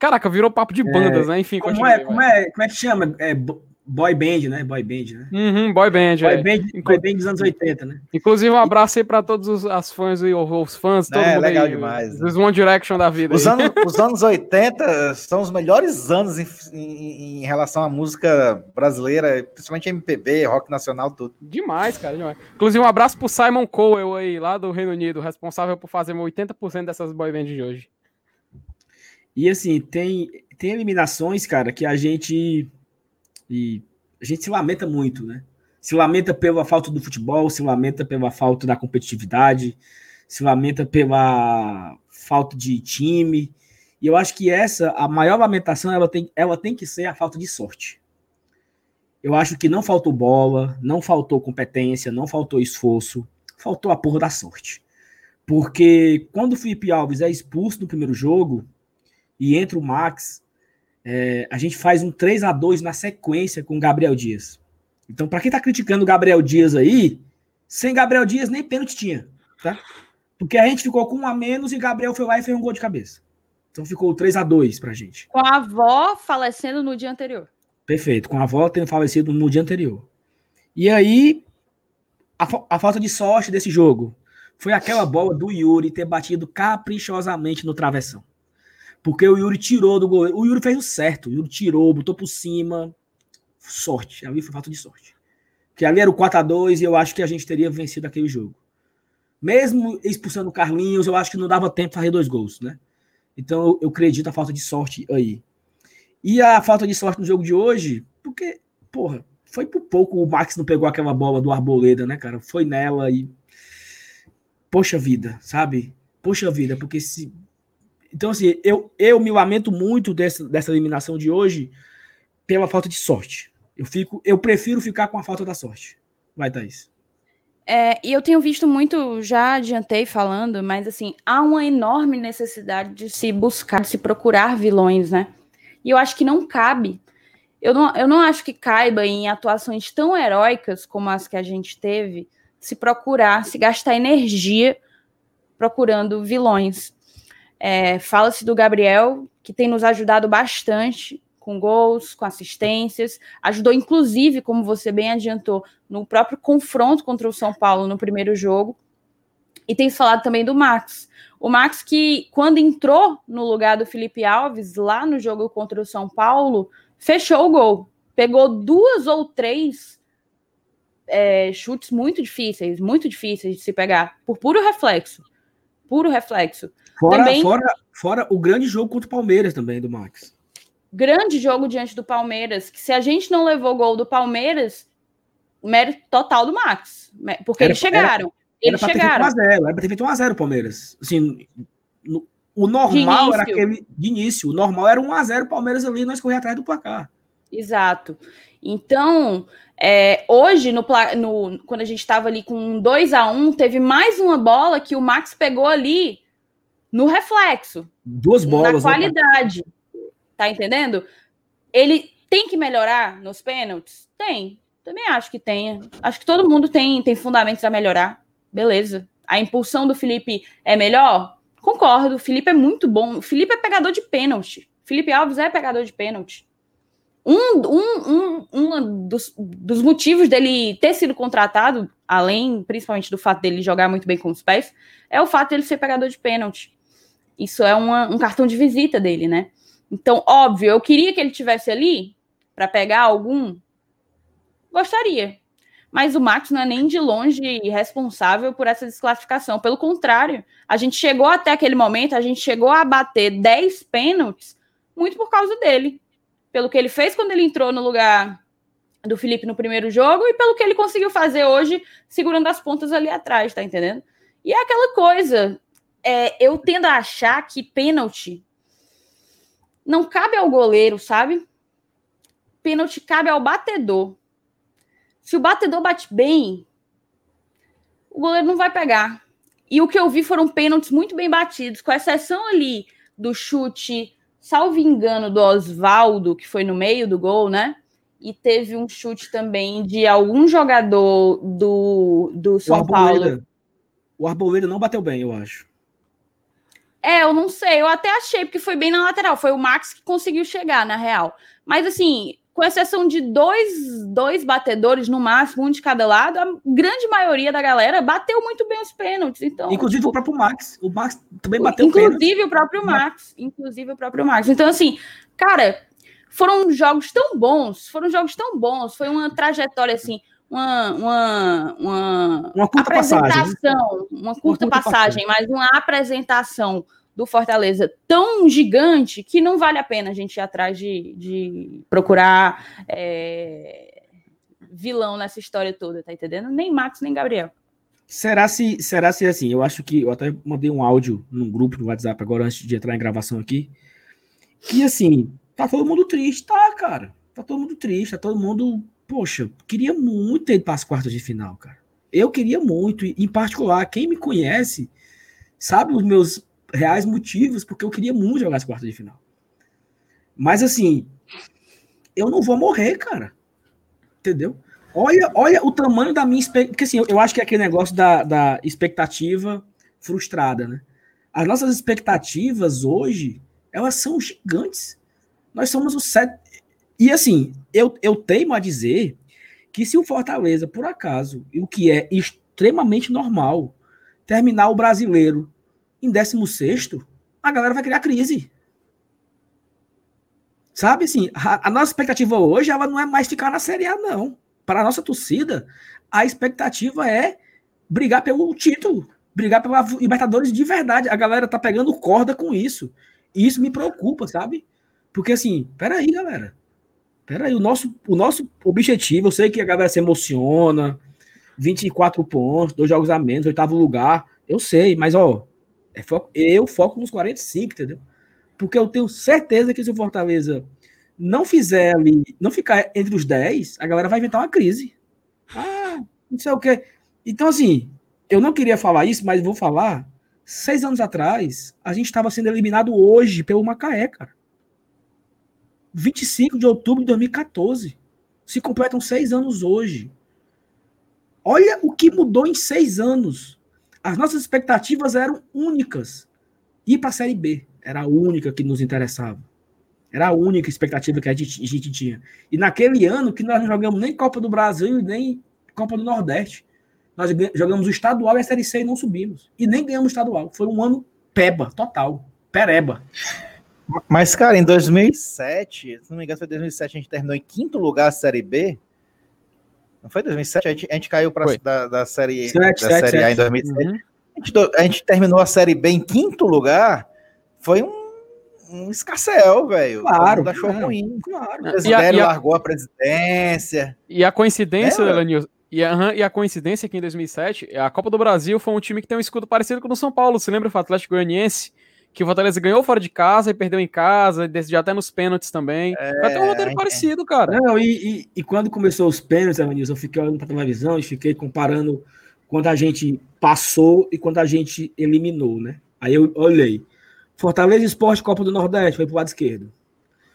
Caraca, virou papo de bandas, né? Enfim, como é, como é, como é que chama? É, Boy band, né? Boy band, né? Uhum, boy band, boy, é. band boy band dos anos 80, né? Inclusive, um abraço aí para todos os as fãs e os fãs, todo é, mundo legal aí, demais. Os One Direction da vida. Os anos, os anos 80 são os melhores anos em, em, em, relação à música brasileira, principalmente MPB, rock nacional, tudo. Demais, cara, demais. Inclusive, um abraço pro Simon Cowell aí, lá do Reino Unido, responsável por fazer 80% dessas boy bands de hoje. E assim, tem, tem eliminações, cara, que a gente. E a gente se lamenta muito, né? Se lamenta pela falta do futebol, se lamenta pela falta da competitividade, se lamenta pela falta de time. E eu acho que essa, a maior lamentação, ela tem, ela tem que ser a falta de sorte. Eu acho que não faltou bola, não faltou competência, não faltou esforço, faltou a porra da sorte. Porque quando o Felipe Alves é expulso no primeiro jogo e entra o Max, é, a gente faz um 3 a 2 na sequência com o Gabriel Dias. Então, para quem tá criticando o Gabriel Dias aí, sem Gabriel Dias nem pênalti tinha, tá? Porque a gente ficou com um a menos e Gabriel foi lá e fez um gol de cabeça. Então ficou 3 a 2 pra gente. Com a avó falecendo no dia anterior. Perfeito, com a avó tendo falecido no dia anterior. E aí, a, a falta de sorte desse jogo foi aquela bola do Yuri ter batido caprichosamente no travessão. Porque o Yuri tirou do goleiro. O Yuri fez o certo. O Yuri tirou, botou por cima. Sorte. Ali foi falta de sorte. Porque ali era o 4x2 e eu acho que a gente teria vencido aquele jogo. Mesmo expulsando o Carlinhos, eu acho que não dava tempo de fazer dois gols, né? Então eu, eu acredito a falta de sorte aí. E a falta de sorte no jogo de hoje, porque, porra, foi por pouco o Max não pegou aquela bola do Arboleda, né, cara? Foi nela e. Poxa vida, sabe? Poxa vida, porque se então, assim, eu, eu me lamento muito dessa, eliminação de hoje pela falta de sorte. Eu, fico, eu prefiro ficar com a falta da sorte. Vai, Thaís. É, e eu tenho visto muito, já adiantei falando, mas assim, há uma enorme necessidade de se buscar, de se procurar vilões, né? E eu acho que não cabe. Eu não, eu não acho que caiba em atuações tão heróicas como as que a gente teve, se procurar, se gastar energia procurando vilões. É, Fala-se do Gabriel, que tem nos ajudado bastante com gols, com assistências, ajudou inclusive, como você bem adiantou, no próprio confronto contra o São Paulo no primeiro jogo. E tem falado também do Max. O Max que, quando entrou no lugar do Felipe Alves, lá no jogo contra o São Paulo, fechou o gol. Pegou duas ou três é, chutes muito difíceis, muito difíceis de se pegar, por puro reflexo. Puro reflexo. Fora, também... fora, fora o grande jogo contra o Palmeiras também, do Max. grande jogo diante do Palmeiras, que se a gente não levou gol do Palmeiras, mérito total do Max, porque era, eles chegaram. Era, eles era chegaram. Era para ter feito 1x0 o Palmeiras. Assim, no, o normal era aquele de início, o normal era 1x0 o Palmeiras ali, nós correr atrás do placar. Exato. Então, é, hoje, no, no, quando a gente estava ali com 2 a 1 teve mais uma bola que o Max pegou ali no reflexo. Duas bolas. Na né, qualidade. Né? Tá entendendo? Ele tem que melhorar nos pênaltis? Tem. Também acho que tenha. Acho que todo mundo tem, tem fundamentos a melhorar. Beleza. A impulsão do Felipe é melhor? Concordo. O Felipe é muito bom. O Felipe é pegador de pênalti. Felipe Alves é pegador de pênalti. Um, um, um, um dos, dos motivos dele ter sido contratado, além principalmente do fato dele jogar muito bem com os pés, é o fato dele ser pegador de pênalti. Isso é uma, um cartão de visita dele, né? Então, óbvio, eu queria que ele tivesse ali para pegar algum. Gostaria. Mas o Max não é nem de longe responsável por essa desclassificação. Pelo contrário, a gente chegou até aquele momento, a gente chegou a bater 10 pênaltis muito por causa dele. Pelo que ele fez quando ele entrou no lugar do Felipe no primeiro jogo e pelo que ele conseguiu fazer hoje, segurando as pontas ali atrás, tá entendendo? E é aquela coisa, é, eu tendo a achar que pênalti não cabe ao goleiro, sabe? Pênalti cabe ao batedor. Se o batedor bate bem, o goleiro não vai pegar. E o que eu vi foram pênaltis muito bem batidos, com exceção ali do chute, salvo engano, do Oswaldo, que foi no meio do gol, né? E teve um chute também de algum jogador do, do São Paulo. O Arboleda não bateu bem, eu acho. É, eu não sei, eu até achei, porque foi bem na lateral. Foi o Max que conseguiu chegar, na real. Mas assim, com exceção de dois, dois batedores no máximo, um de cada lado, a grande maioria da galera bateu muito bem os pênaltis. Então, inclusive tipo, o próprio Max. O Max também bateu Inclusive pênalti. o próprio Max. Inclusive o próprio Max. Então, assim, cara, foram jogos tão bons, foram jogos tão bons, foi uma trajetória assim uma, uma, uma, uma curta apresentação, passagem, né? uma curta, uma curta passagem, passagem, mas uma apresentação do Fortaleza tão gigante que não vale a pena a gente ir atrás de, de procurar é, vilão nessa história toda, tá entendendo? Nem Max, nem Gabriel. Será se, será se assim? Eu acho que eu até mandei um áudio num grupo no WhatsApp agora antes de entrar em gravação aqui. Que assim, tá todo mundo triste, tá, cara? Tá todo mundo triste, tá todo mundo poxa, queria muito ter ido para as quartas de final, cara. Eu queria muito, em particular, quem me conhece sabe os meus reais motivos porque eu queria muito jogar as quartas de final. Mas assim, eu não vou morrer, cara. Entendeu? Olha, olha o tamanho da minha expectativa. Porque assim, eu, eu, acho que é aquele negócio da, da expectativa frustrada, né? As nossas expectativas hoje, elas são gigantes. Nós somos o set, e assim, eu, eu teimo a dizer que se o Fortaleza, por acaso, o que é extremamente normal, terminar o brasileiro em 16, a galera vai criar crise. Sabe assim, a, a, nossa expectativa hoje ela não é mais ficar na Série A, não. Para a nossa torcida, a expectativa é brigar pelo título, brigar pela Libertadores de verdade. A galera tá pegando corda com isso. E isso me preocupa, sabe? Porque assim, peraí, galera. Peraí, o nosso, o nosso objetivo, eu sei que a galera se emociona, 24 pontos, dois jogos a menos, oitavo lugar, eu sei, mas ó, é foco, eu foco nos 45, entendeu? Porque eu tenho certeza que se o Fortaleza não fizer ali, não ficar entre os 10, a galera vai inventar uma crise. Ah, não sei o quê. Então, assim, eu não queria falar isso, mas vou falar. Seis anos atrás, a gente estava sendo eliminado hoje pelo Macaé, cara. 25 de outubro de 2014. Se completam seis anos hoje. Olha o que mudou em seis anos. As nossas expectativas eram únicas. Ir para a Série B era a única que nos interessava. Era a única expectativa que a gente, a gente, tinha. E naquele ano que nós não jogamos nem Copa do Brasil e nem Copa do Nordeste. Nós jogamos o estadual e a Série C e não subimos. E nem ganhamos o estadual. Foi um ano peba, total. Pereba. Mas, cara, em 2007, se não me engano, foi 2007, a gente terminou em quinto lugar a Série B. Não foi 2007? A gente, a gente caiu para da, da série, 7, da 7, série 7. A em 2007. Uhum. A, gente, a, gente, terminou a Série B em quinto lugar. Foi um, um escarcel, velho. Claro, achou claro, ruim. Claro. O E e a- largou a presidência. E a coincidência, É, ué. Elenilson, e, a, e a coincidência que em 2007, a Copa do Brasil foi um time que tem um escudo parecido com o do São Paulo. Você lembra o Atlético Goianiense? Que o Fortaleza ganhou fora de casa e perdeu em casa, e decidiu até nos pênaltis também. Foi até um roteiro é. parecido, cara. Não, e, e, e quando começou os pênaltis, eu fiquei olhando pra televisão e fiquei comparando quando a gente passou e quando a gente eliminou, né? Aí eu olhei. Fortaleza Esporte Copa do Nordeste foi pro lado esquerdo.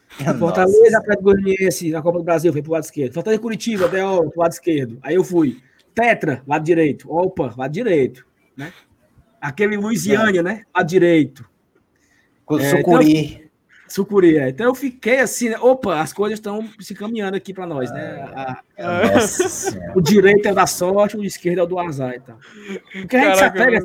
Fortaleza Nossa. Atlético Goianiense na Copa do Brasil foi pro lado esquerdo. Fortaleza Curitiba, DO, pro lado esquerdo. Aí eu fui. Tetra, lado direito. Opa, lado direito, né? Aquele Luisiânia, né? Lado direito. É, sucuri. Sucuri, é. Então eu fiquei assim, né? Opa, as coisas estão se caminhando aqui para nós, né? A- Nossa senhora. o direito é da sorte, o esquerdo é o do azar e tal. Porque a gente, se Caraca, apega,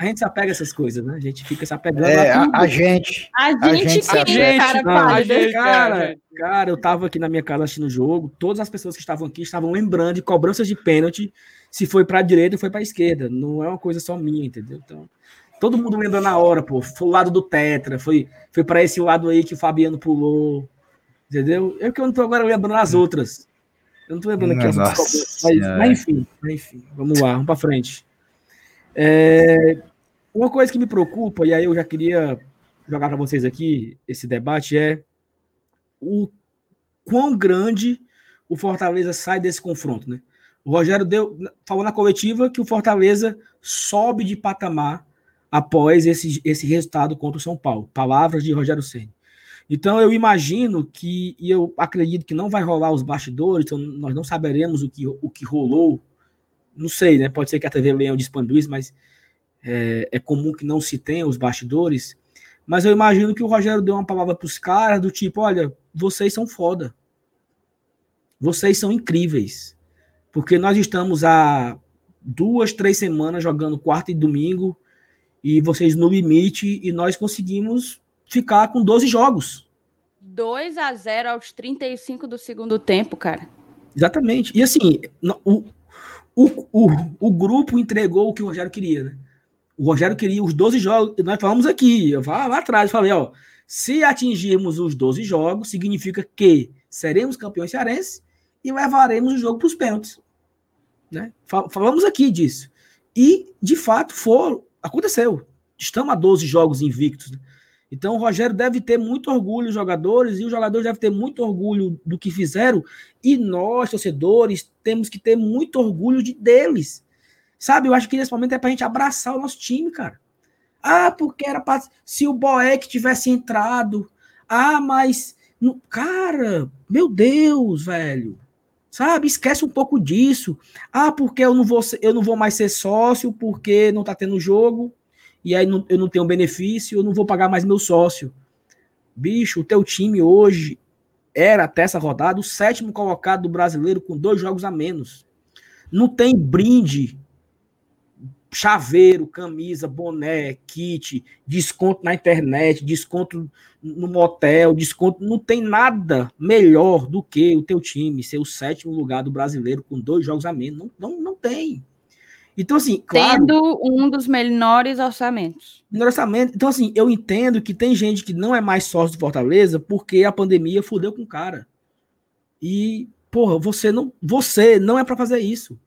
a gente se apega a essas coisas, né? A gente fica se apegando É, a a, tudo. a gente. A A gente, gente cara, Não, para. a gente- cara, gente. cara, eu tava aqui na minha casa assistindo o jogo, todas as pessoas que estavam aqui estavam lembrando de cobranças de pênalti, se foi pra direita ou foi pra esquerda. Não é uma coisa só minha, entendeu? Então, todo mundo lembra na hora, pô. Foi o lado do Tetra, foi, foi para esse lado aí que o Fabiano pulou, entendeu? É que eu não tô agora lembrando as outras. Eu não tô lembrando aqui as outras Nossa mas, mas enfim, mas enfim, vamos lá, vamos pra frente. É, uma coisa que me preocupa, e aí eu já queria jogar para vocês aqui esse debate, é o quão grande o Fortaleza sai desse confronto, né? O Rogério deu, falou na coletiva que o Fortaleza sobe de patamar após esse, esse resultado contra o São Paulo. Palavras de Rogério Ceni. Então eu imagino que, e eu acredito que não vai rolar os bastidores, então nós não saberemos o que, o que rolou. Não sei, né? Pode ser que a TV Leão disponibilize, mas é, é comum que não se tenha os bastidores. Mas eu imagino que o Rogério deu uma palavra para os caras do tipo: olha, vocês são foda. Vocês são incríveis. Porque nós estamos há duas, três semanas jogando quarta e domingo e vocês no limite e nós conseguimos ficar com 12 jogos. 2 a 0 aos 35 do segundo tempo, cara. Exatamente. E assim, o, o, o, o grupo entregou o que o Rogério queria, né? O Rogério queria os 12 jogos. Nós falamos aqui, eu lá, lá atrás, falei, ó, se atingirmos os 12 jogos, significa que seremos campeões cearenses e levaremos o jogo para os pênaltis. Né? Fal- Falamos aqui disso. E, de fato, for, aconteceu. Estamos a 12 jogos invictos. né? Então, o Rogério deve ter muito orgulho, os jogadores, e os jogadores devem ter muito orgulho do que fizeram, e nós, torcedores, temos que ter muito orgulho de deles. Sabe, eu acho que nesse momento é pra gente abraçar o nosso time, cara. Ah, porque era pra. Se o Boeck tivesse entrado. Ah, mas. Cara, meu Deus, velho. Sabe, esquece um pouco disso. Ah, porque eu não vou, eu não vou mais ser sócio, porque não tá tendo jogo, e aí não- eu não tenho benefício, eu não vou pagar mais meu sócio. Bicho, o teu time hoje era até essa rodada o sétimo colocado do brasileiro com dois jogos a menos. Não tem brinde, chaveiro, camisa, boné, kit, desconto na internet, desconto no motel, desconto. Não tem nada melhor do que o teu time ser o sétimo lugar do brasileiro com dois jogos a menos. Não, não, não tem. Então, assim, claro. Tendo um dos menores orçamentos. No orçamento. Então, assim, eu entendo que tem gente que não é mais sócio do Fortaleza porque a pandemia fudeu com o cara. E, porra, você não, você não é para fazer isso.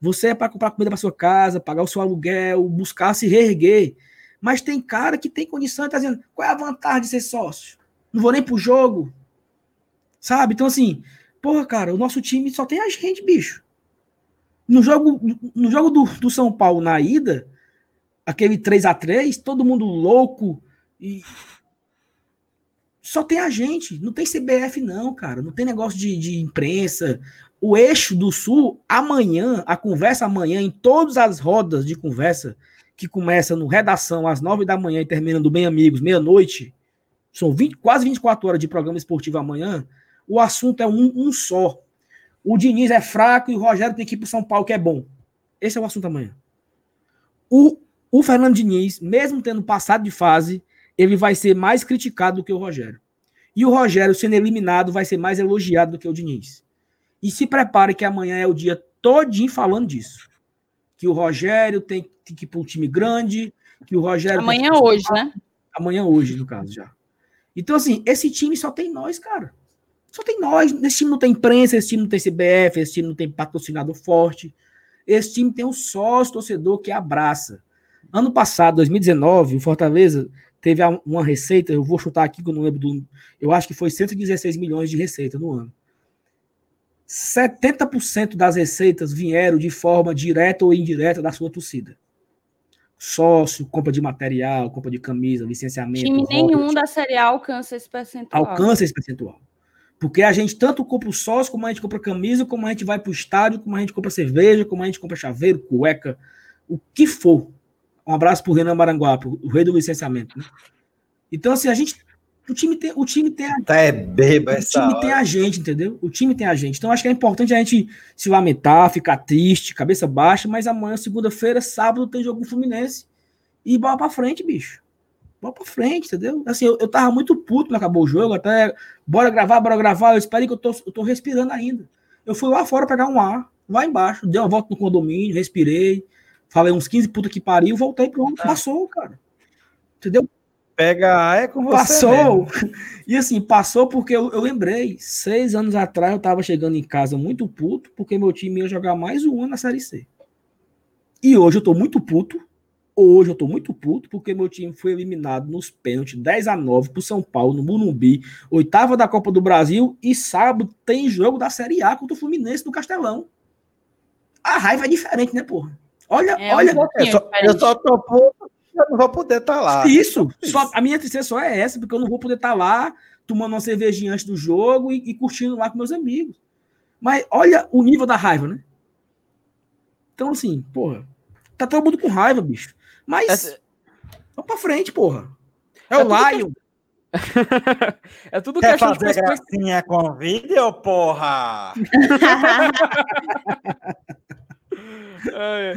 Você é para comprar comida para sua casa, pagar o seu aluguel, buscar se reerguer. Mas tem cara que tem condição e tá dizendo: qual é a vantagem de ser sócio? Não vou nem pro jogo. Sabe? Então, assim, porra, cara, o nosso time só tem a gente, bicho. No jogo, no jogo do, do São Paulo na ida, aquele 3 a 3 todo mundo louco e só tem a gente, não tem CBF não, cara, não tem negócio de, de imprensa. O eixo do Sul, amanhã, a conversa amanhã, em todas as rodas de conversa, que começa no redação às 9 da manhã e termina do Bem Amigos, meia-noite, são 20, quase 24 horas de programa esportivo amanhã, o assunto é um, um só. O Diniz é fraco e o Rogério tem que ir para São Paulo, que é bom. Esse é o assunto amanhã. O, o Fernando Diniz, mesmo tendo passado de fase, ele vai ser mais criticado do que o Rogério. E o Rogério, sendo eliminado, vai ser mais elogiado do que o Diniz. E se prepare que amanhã é o dia todinho falando disso. Que o Rogério tem, tem que ir para um time grande, que o Rogério... Amanhã hoje, né? Amanhã hoje, no caso, já. Então, assim, esse time só tem nós, cara. Só tem nós. Esse time não tem imprensa, esse time não tem CBF, esse time não tem patrocinador forte. Esse time tem um sócio torcedor que abraça. Ano passado, 2019, o Fortaleza teve uma receita, eu vou chutar aqui que eu não lembro do. Eu acho que foi 116 milhões de receita no ano. 70% das receitas vieram de forma direta ou indireta da sua torcida. Sócio, compra de material, compra de camisa, licenciamento. Time nenhum da Série A alcança esse percentual. Alcança esse percentual. Porque a gente tanto compra o sócio, como a gente compra camisa, como a gente vai para o estádio, como a gente compra cerveja, como a gente compra chaveiro, cueca, o que for. Um abraço para o Renan Maranguape, o rei do licenciamento. Né? Então, assim, a gente o time tem, o time tem a, tá é beba o time tem a gente, entendeu? O time tem a gente. Então acho que é importante a gente se lamentar, ficar triste, cabeça baixa, mas amanhã, segunda-feira, sábado, tem jogo Fluminense e bola pra frente, bicho. Bola pra frente, entendeu? Assim, eu, eu tava muito puto quando acabou o jogo, até bora gravar, bora gravar. Eu espero que eu tô, eu tô respirando ainda. Eu fui lá fora pegar um ar, lá embaixo, dei uma volta no condomínio, respirei, falei uns 15 puta que pariu, voltei pronto, ah. passou, cara. Entendeu? Pega é com você. Passou. Mesmo. E assim, passou porque eu, eu, lembrei. Seis anos atrás eu tava chegando em casa muito puto, porque meu time ia jogar mais um ano na Série C. E hoje eu tô muito puto. Hoje eu tô muito puto, porque meu time foi eliminado nos pênaltis 10 a 9 pro São Paulo, no Morumbi, oitava da Copa do Brasil, e sábado tem jogo da Série A contra o Fluminense do Castelão. A raiva é diferente, né, porra? Olha, é olha. Um eu, só, eu só tô puto eu não vou poder estar tá lá. Isso, só, a minha tristeza só é essa, porque eu não vou poder estar tá lá tomando uma cervejinha antes do jogo e, e, curtindo lá com meus amigos. Mas olha o nível da raiva, né? Então, assim, porra, tá todo mundo com raiva, bicho. Mas Essa... vamos pra frente, porra. É, é o Lion. Que... é tudo Quer questão fazer de gracinha com vídeo, porra? É,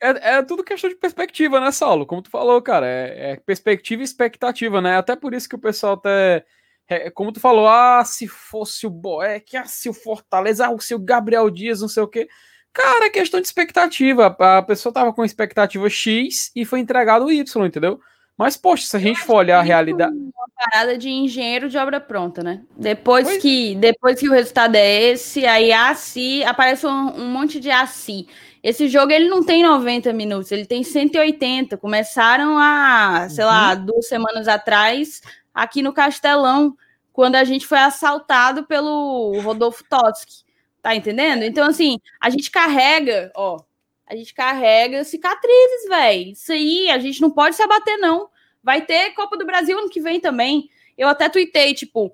é, é, tudo questão de perspectiva, né, Saulo? Como tu falou, cara, é, é perspectiva e expectativa, né? Até por isso que o pessoal até. É, como tu falou, ah, se fosse o Boeck, ah, se o Fortaleza, ah, se o Gabriel Dias, não sei o quê. Cara, é questão de expectativa. A pessoa tava com expectativa X e foi entregado Y, entendeu? Mas, poxa, se a gente for olhar a realidade. Uma parada de engenheiro de obra pronta, né? Depois, que, depois que o resultado é esse, aí assim, aparece um, um monte de assim. Esse jogo ele não tem 90 minutos, ele tem 180. Começaram a, sei uhum. lá, duas semanas atrás, aqui no Castelão, quando a gente foi assaltado pelo Rodolfo Toski. Tá entendendo? Então, assim, a gente carrega, ó, a gente carrega cicatrizes, velho. Isso aí, a gente não pode se abater, não. Vai ter Copa do Brasil ano que vem também. Eu até tuitei, tipo,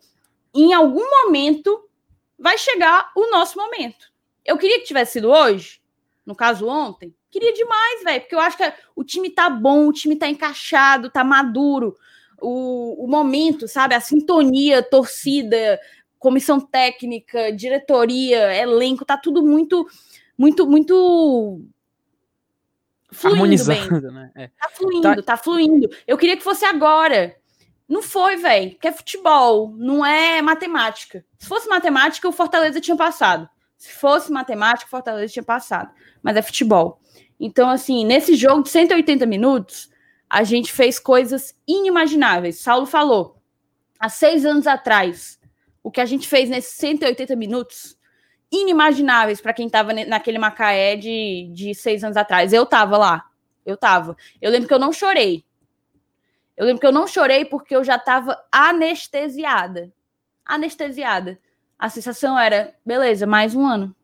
em algum momento vai chegar o nosso momento. Eu queria que tivesse sido hoje, no caso ontem, queria demais, velho, porque eu acho que o time tá bom, o time tá encaixado, tá maduro. O, o momento, sabe? A sintonia, torcida, comissão técnica, diretoria, elenco, tá tudo muito, muito, muito fluindo Harmonizando, bem. né? É. Tá fluindo, tá... tá fluindo. Eu queria que fosse agora. Não foi, velho, porque é futebol, não é matemática. Se fosse matemática, o Fortaleza tinha passado. Se fosse matemática, Fortaleza tinha passado mas é futebol. Então, assim, nesse jogo de 180 minutos, a gente fez coisas inimagináveis. Saulo falou, há seis anos atrás, o que a gente fez nesses 180 minutos, inimagináveis para quem estava naquele Macaé de, de seis anos atrás. Eu estava lá, eu estava. Eu lembro que eu não chorei. Eu lembro que eu não chorei porque eu já estava anestesiada. Anestesiada. A sensação era, beleza, mais um ano.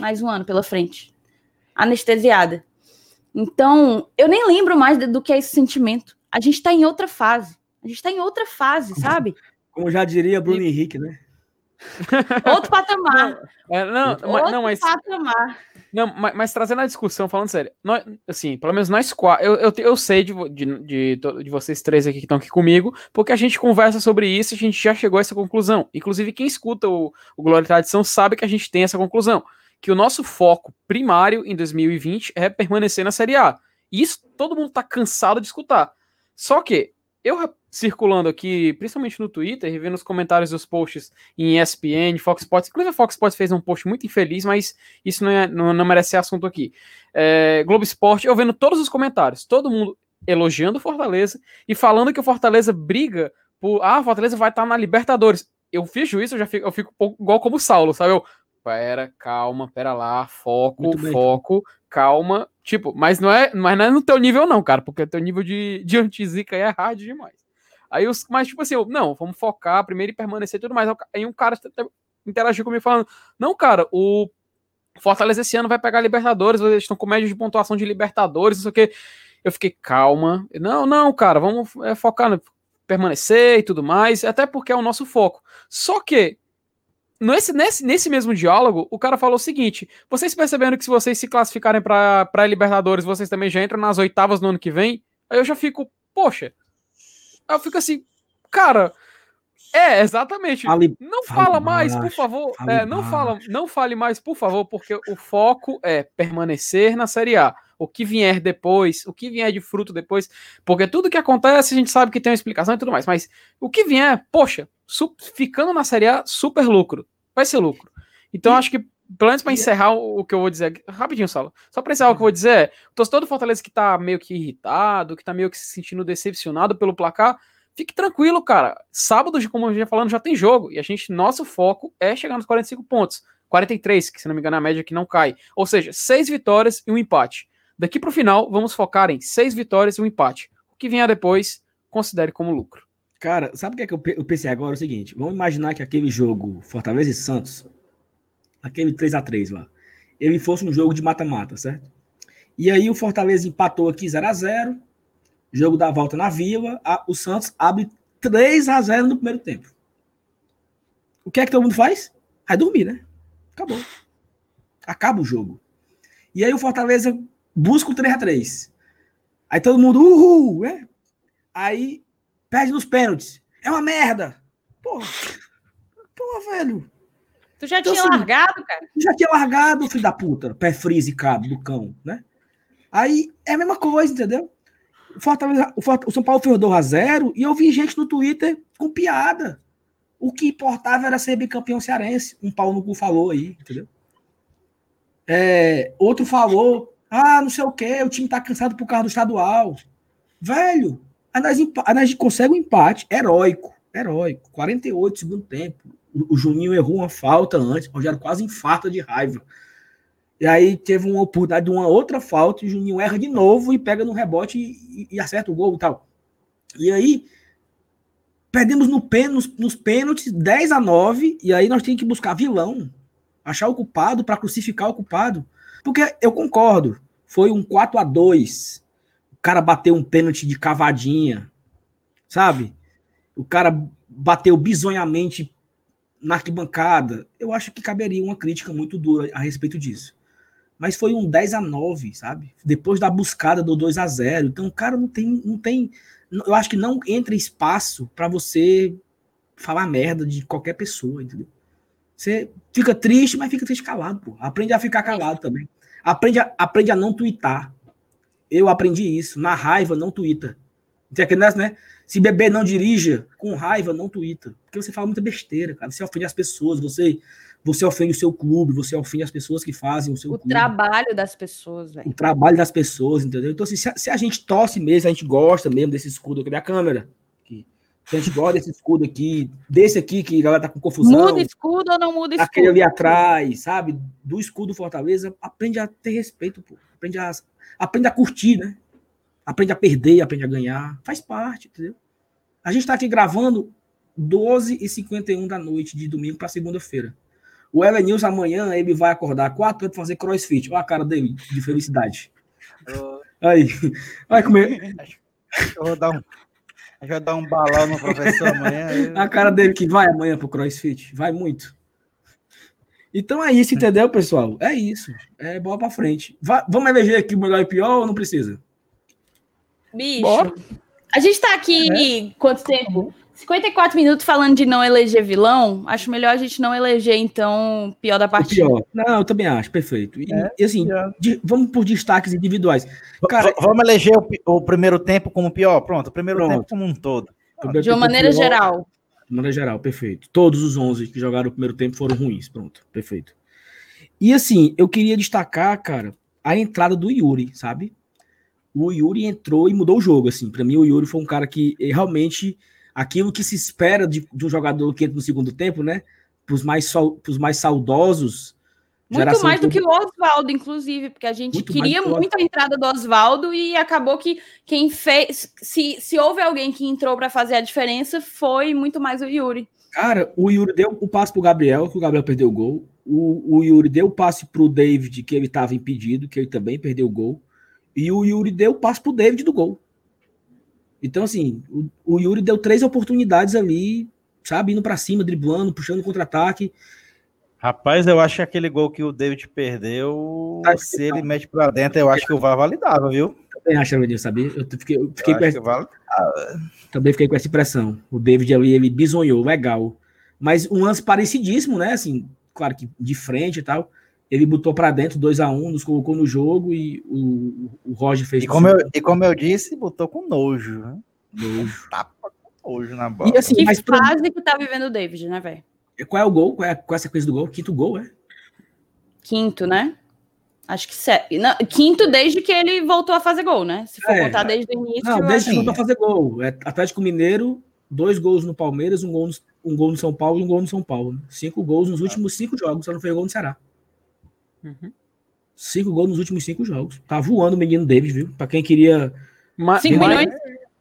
Mais um ano pela frente anestesiada. Então, eu nem lembro mais do que é esse sentimento. A gente está em outra fase. A gente está em outra fase, sabe? Como já diria Bruno e... Henrique, né? Outro patamar. É, não, Outro mas, não, mas, patamar. Não, mas, mas, trazendo a discussão, falando sério, nós, assim, pelo menos nós quatro, eu, eu, eu sei de, de, de, de, vocês três aqui que estão aqui comigo, porque a gente conversa sobre isso e a gente já chegou a essa conclusão. Inclusive, quem escuta o, o Glória e Tradição sabe que a gente tem essa conclusão que o nosso foco primário em 2020 é permanecer na Série A. E isso todo mundo tá cansado de escutar. Só que eu circulando aqui, principalmente no Twitter, e vendo os comentários dos posts em ESPN, Fox Sports, inclusive a Fox Sports fez um post muito infeliz, mas isso não, é, não, não merece ser assunto aqui. É, Globo Esporte, eu vendo todos os comentários, todo mundo elogiando o Fortaleza e falando que o Fortaleza briga por, ah, Fortaleza vai estar tá na Libertadores. Eu fiz isso, eu já fico, eu fico um pouco igual como o Saulo, sabe? Eu, pera, calma, pera lá, foco, foco, calma. Tipo, mas não, é, mas não é no teu nível, não, cara, porque o teu nível de, de antizica é hard demais. Aí os, mas, tipo assim, eu, não, vamos focar primeiro e permanecer e tudo mais. Aí um cara interagiu comigo falando: Não, cara, o Fortaleza esse ano vai pegar Libertadores, eles estão com média de pontuação de Libertadores, isso aqui. Eu fiquei calma. Não, não, cara, vamos é, focar no permanecer e tudo mais, até porque é o nosso foco. Só que nesse, nesse, nesse mesmo diálogo, o cara falou o seguinte: vocês percebendo que se vocês se classificarem para Libertadores, vocês também já entram nas oitavas no ano que vem? Aí eu já fico, poxa. Aí eu fico assim, cara, é, exatamente. Fale, não fala mais, por favor. É, não, fala, não fale mais, por favor, porque o foco é permanecer na Série A. O que vier depois, o que vier de fruto depois, porque tudo que acontece a gente sabe que tem uma explicação e tudo mais, mas o que vier, poxa, ficando na Série A, super lucro. Vai ser lucro. Então acho que, pelo menos para encerrar o que eu vou dizer, rapidinho, Sala, só para encerrar o que eu vou dizer, é, o torcedor do Fortaleza que tá meio que irritado, que tá meio que se sentindo decepcionado pelo placar, Fique tranquilo, cara. Sábado, como eu já falando, já tem jogo. E a gente, nosso foco é chegar nos 45 pontos. 43, que se não me engano é a média que não cai. Ou seja, seis vitórias e um empate. Daqui para o final, vamos focar em seis vitórias e um empate. O que vier depois, considere como lucro. Cara, sabe o que, é que eu pensei agora? É o seguinte: vamos imaginar que aquele jogo Fortaleza e Santos, aquele 3 a 3 lá, ele fosse um jogo de mata-mata, certo? E aí o Fortaleza empatou aqui 0 a 0 Jogo da volta na Vila, a, o Santos abre 3 a 0 no primeiro tempo. O que é que todo mundo faz? Vai dormir, né? Acabou. Acaba o jogo. E aí o Fortaleza busca o 3 a 3 Aí todo mundo, uhul, né? Aí perde nos pênaltis. É uma merda. Porra. Porra, velho. Tu já então, tinha assim, largado, cara? Já tinha largado, filho da puta. Pé freeze, cabo do cão, né? Aí é a mesma coisa, entendeu? O, Fortaleza, o, Fort, o São Paulo fez 2 a 0 e eu vi gente no Twitter com piada. O que importava era ser bicampeão cearense. Um pau no cu falou aí, entendeu? É, outro falou, ah, não sei o que, o time tá cansado por causa do estadual. Velho, a nós, a nós consegue um empate heróico, heróico. 48 segundo tempo. O, Juninho errou uma falta antes, o Rogério quase infarta de raiva. E aí teve uma oportunidade de uma outra falta, e o Juninho erra de novo e pega no rebote e, e, acerta o gol e tal. E aí perdemos no pen, nos, nos pênaltis 10 a 9, e aí nós temos que buscar vilão, achar o culpado para crucificar o culpado. Porque eu concordo, foi um 4 a 2 o cara bateu um pênalti de cavadinha, sabe? O cara bateu bizonhamente na arquibancada. Eu acho que caberia uma crítica muito dura a respeito disso mas foi um 10 a 9, sabe? Depois da buscada do 2 a 0. Então, cara, não tem não tem eu acho que não entra espaço para você falar merda de qualquer pessoa, entendeu? Você fica triste, mas fica triste calado, pô. Aprende a ficar calado também. Aprende a, aprende a não twittar. Eu aprendi isso. Na raiva, não twitta. Tem aquele né? Se beber, não dirija. Com raiva, não twitta. Porque você fala muita besteira, cara. Você ofende as pessoas. Você você ofende o seu clube, você ofende as pessoas que fazem o seu o clube. trabalho das pessoas, velho. O trabalho das pessoas, entendeu? Então, assim, se, a, se, a, gente torce mesmo, a gente gosta mesmo desse escudo aqui da câmera, se a gente gosta desse escudo aqui, desse aqui que a galera tá com confusão. Muda escudo ou não muda escudo? Aquele ali atrás, sabe? Do escudo Fortaleza, aprende a ter respeito, pô. Aprende a, aprende a curtir, né? Aprende a perder, aprende a ganhar. Faz parte, entendeu? A gente tá aqui gravando 12h51 da noite, de domingo para segunda-feira. O Elenilson amanhã ele vai acordar 4 para fazer crossfit. Olha a cara dele de felicidade. Aí, vai comer. Eu vou dar um, eu vou dar um balão no professor amanhã. A cara dele que vai amanhã pro crossfit. Vai muito. Então é isso, entendeu, pessoal? É isso. É bola para frente. Vai, vamos eleger aqui o melhor e pior ou não precisa? Bicho. Bora. A gente tá aqui é. quanto tempo? 54 minutos falando de não eleger vilão, acho melhor a gente não eleger, então, pior da partida. pior. Não, eu também acho, perfeito. E, é, e assim, de, vamos por destaques individuais. Cara, vamos eleger o, o, primeiro tempo como pior? Pronto, o primeiro pronto. tempo como um todo. de uma maneira pior, geral. De maneira geral, perfeito. Todos os 11 que jogaram o primeiro tempo foram ruins, pronto, perfeito. E assim, eu queria destacar, cara, a entrada do Yuri, sabe? O Yuri entrou e mudou o jogo, assim. Para mim, o Yuri foi um cara que realmente aquilo que se espera de, de um jogador que entra no segundo tempo, né? Para os mais, mais saudosos. Muito mais do que o Oswaldo, inclusive, porque a gente muito queria muito a entrada do Oswaldo e acabou que quem fez. Se, se houve alguém que entrou para fazer a diferença, foi muito mais o Yuri. Cara, o Yuri deu o passe pro Gabriel, que o Gabriel perdeu o gol. O, o Yuri deu o passe pro David, que ele estava impedido, que ele também perdeu o gol. E o Yuri deu o passe pro David do gol. Então, assim, o, o Yuri deu três oportunidades ali, sabe, indo para cima, driblando, puxando contra-ataque. Rapaz, eu acho que aquele gol que o David perdeu, tá se ele mete para dentro, eu acho que o VAR validava, viu? Também acho, Avenil, sabia? Eu fiquei, eu fiquei eu com essa... Vale... Também fiquei com essa impressão. O David ali, ele bisonhou, legal. Mas um lance parecidíssimo, né? Assim, claro que de frente e tal. Ele botou para dentro 2 a 1 um, nos colocou no jogo e o, o Roger fez. E como, eu, e como eu disse, botou com nojo. Né? Nojo. Tapa com nojo na bola. E assim, que mas fase pra... que tá vivendo o David, né, velho? Qual é o gol? Qual é, qual é a sequência do gol? Quinto gol, é? Quinto, né? Acho que sete. Não, quinto desde que ele voltou a fazer gol, né? Se for é, contar desde o início. Não, desde que voltou a fazer gol. É Atlético Mineiro, dois gols no Palmeiras, um gol no, um gol no São Paulo e um gol no São Paulo. Né? Cinco gols nos últimos cinco jogos, só não fez gol no Ceará. Uhum. Cinco gols nos últimos cinco jogos. Tá voando o menino David, viu? Pra quem queria. Ma cinco milhões?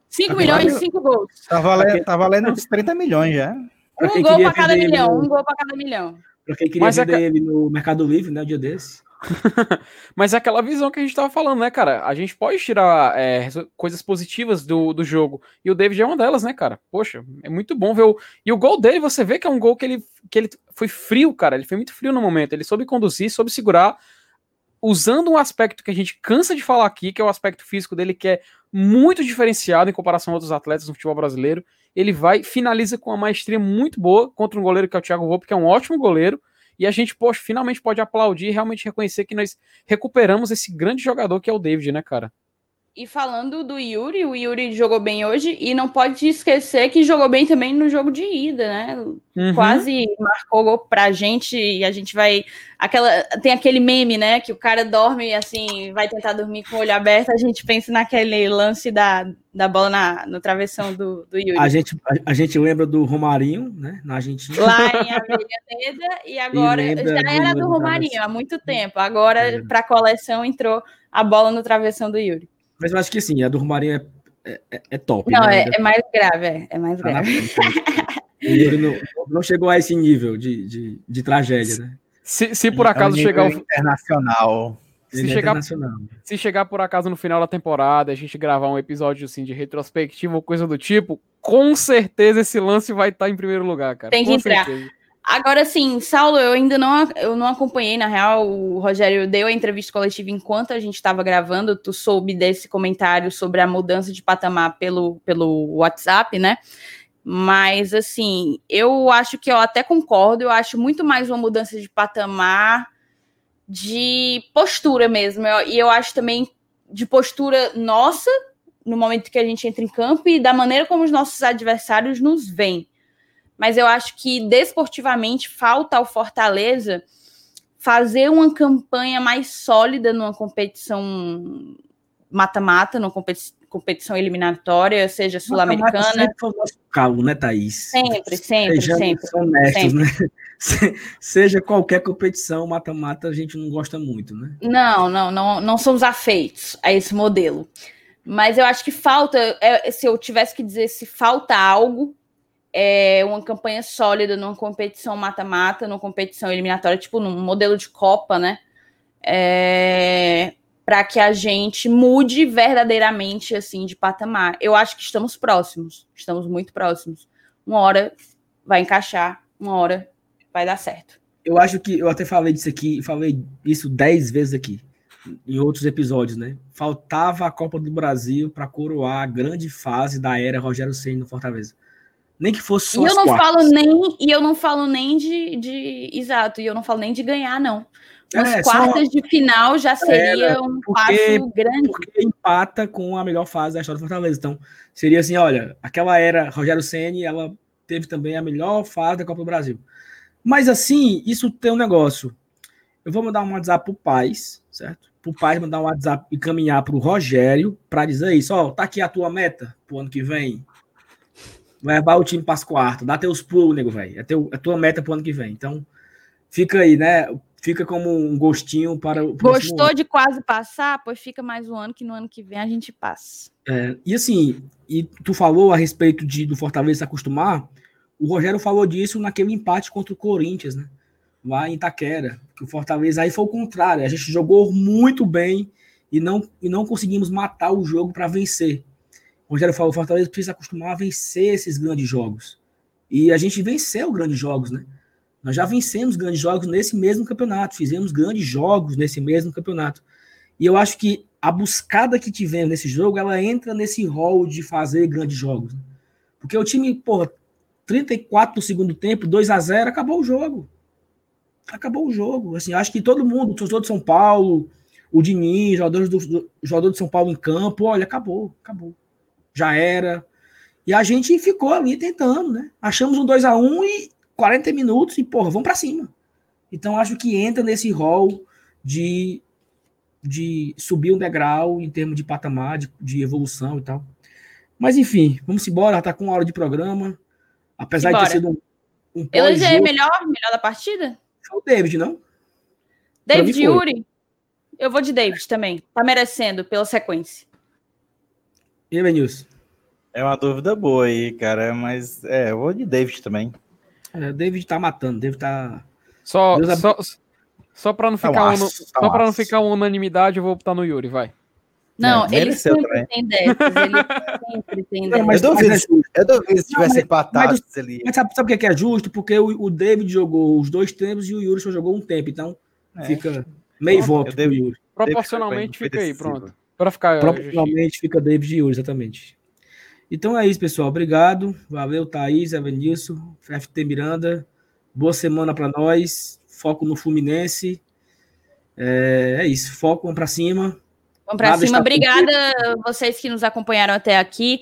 Cinco milhões e cinco gols. Tá valendo, tá valendo uns 30 milhões já. Um gol pra cada milhão, no... um gol pra cada milhão. Pra quem queria Mas vender é... ele no Mercado Livre, né? O dia desse. Mas é aquela visão que a gente tava falando, né, cara? A gente pode tirar é, coisas positivas do, do jogo. E o David é uma delas, né, cara? Poxa, é muito bom ver o. E o gol dele, você vê que é um gol que ele, que ele foi frio, cara. Ele foi muito frio no momento. Ele soube conduzir, soube segurar, usando um aspecto que a gente cansa de falar aqui, que é o aspecto físico dele, que é muito diferenciado em comparação a outros atletas no futebol brasileiro. Ele vai, finaliza com uma maestria muito boa contra um goleiro que é o Thiago Volpe, que é um ótimo goleiro e a gente, poxa, finalmente pode aplaudir e realmente reconhecer que nós recuperamos esse grande jogador que é o David, né, cara? E falando do Yuri, o Yuri jogou bem hoje e não pode esquecer que jogou bem também no jogo de ida, né? Uhum. Quase marcou gol pra gente e a gente vai. Aquela, tem aquele meme, né? Que o cara dorme assim, vai tentar dormir com o olho aberto. A gente pensa naquele lance da, da bola na, no travessão do, do Yuri. A gente, a, a gente lembra do Romarinho, né? Na Argentina. Lá em Avenida e agora e já era do Romarinho há muito tempo. Agora, é. para a coleção, entrou a bola no travessão do Yuri. Mas eu acho que sim, a do Romarinho é, é, é top. Não, né? é, é, mais grave, é, é mais tá grave. Ele não, não, chegou a esse nível de, de, de tragédia, né? Se, se por acaso é um chegar. Internacional. Se chegar, se chegar por acaso no final da temporada, a gente gravar um episódio assim de retrospectiva ou coisa do tipo, com certeza esse lance vai estar em primeiro lugar, cara. Tem que com entrar. Certeza. Agora sim, Saulo, eu ainda não, eu não acompanhei, na real, o Rogério deu a entrevista coletiva enquanto a gente estava gravando, tu soube desse comentário sobre a mudança de patamar pelo, pelo WhatsApp, né? Mas, assim, eu acho que eu até concordo, eu acho muito mais uma mudança de patamar de postura mesmo, e eu acho também de postura nossa, no momento que a gente entra em campo, e da maneira como os nossos adversários nos veem mas eu acho que desportivamente falta ao Fortaleza fazer uma campanha mais sólida numa competição mata-mata, numa competi competição eliminatória, seja sul-americana. Calo, né, Thaís? Sempre, sempre, Sejamos sempre. Honestos, sempre. né? seja qualquer competição, mata-mata, a gente não gosta muito, né? Não, não, não, não somos afeitos a esse modelo. Mas eu acho que falta, é, se eu tivesse que dizer se falta algo, é, uma campanha sólida numa competição mata-mata, numa competição eliminatória, tipo num modelo de Copa, né? É, para que a gente mude verdadeiramente assim de patamar. Eu acho que estamos próximos, estamos muito próximos. Uma hora vai encaixar, uma hora vai dar certo. Eu acho que eu até falei disso aqui, falei isso dez vezes aqui em outros episódios, né? Faltava a Copa do Brasil para coroar a grande fase da era Rogério Ceni no Fortaleza. Nem que fosse só. E eu não quartas. falo nem, e eu não falo nem de, de. Exato, e eu não falo nem de ganhar, não. As é, quartas só... de final já seria é, um porque, passo grande. Porque empata com a melhor fase da história do Fortaleza. Então, seria assim: olha, aquela era Rogério Ceni ela teve também a melhor fase da Copa do Brasil. Mas assim, isso tem um negócio. Eu vou mandar um WhatsApp pro Paz, certo? Pro Paz mandar um WhatsApp e caminhar pro Rogério para dizer isso: ó, tá aqui a tua meta pro ano que vem levar o time para as quartas. Dá teus pulos, nego, velho. É, teu, é tua meta pro ano que vem. Então, fica aí, né? Fica como um gostinho para o Gostou ano. de quase passar? Pois fica mais um ano que no ano que vem a gente passa. É, e assim, e tu falou a respeito de, do Fortaleza se acostumar. O Rogério falou disso naquele empate contra o Corinthians, né? Lá em Itaquera. Que o Fortaleza aí foi o contrário. A gente jogou muito bem e não, e não conseguimos matar o jogo para vencer. Rogério falou: o Fortaleza precisa acostumar a vencer esses grandes jogos. E a gente venceu grandes jogos, né? Nós já vencemos grandes jogos nesse mesmo campeonato, fizemos grandes jogos nesse mesmo campeonato. E eu acho que a buscada que tivemos nesse jogo, ela entra nesse rol de fazer grandes jogos. Porque o time, porra, 34 do segundo tempo, 2 a 0 acabou o jogo. Acabou o jogo. Assim, acho que todo mundo, o torcedor de São Paulo, o Diniz, jogadores do, do jogador de São Paulo em campo, olha, acabou, acabou. Já era. E a gente ficou ali tentando, né? Achamos um 2 a 1 e 40 minutos e, porra, vamos para cima. Então, acho que entra nesse rol de, de subir um degrau em termos de patamar, de, de evolução e tal. Mas, enfim, vamos embora. Tá com uma hora de programa. Apesar de ter sido um, um Ele é melhor, melhor da partida? Foi o David, não? David Yuri? Eu vou de David também. Tá merecendo pela sequência. E aí, Benilson? É uma dúvida boa aí, cara, mas é, eu vou de David também. É, David tá matando, David tá. Só, só, só para não ficar, tá um, tá só para não ficar uma unanimidade, eu vou botar no Yuri, vai. Não, é, ele sempre também. tem dessas, ele sempre tem dessas. Mas, eu duvido, mas, eu duvido se tivesse empatado mas, ali. Mas sabe, sabe o que é, é justo? Porque o, o David jogou os dois tempos e o Yuri só jogou um tempo, então é. fica meio pronto, voto Yuri. Proporcionalmente fica aí, pronto. Para ficar Proporcionalmente fica David e Yuri, exatamente. Então é isso, pessoal. Obrigado. Valeu, Thaís, Evanilson, FT Miranda. Boa semana para nós. Foco no Fluminense. É, é isso. Foco, vamos para cima. Vamos para cima. Obrigada vocês que nos acompanharam até aqui.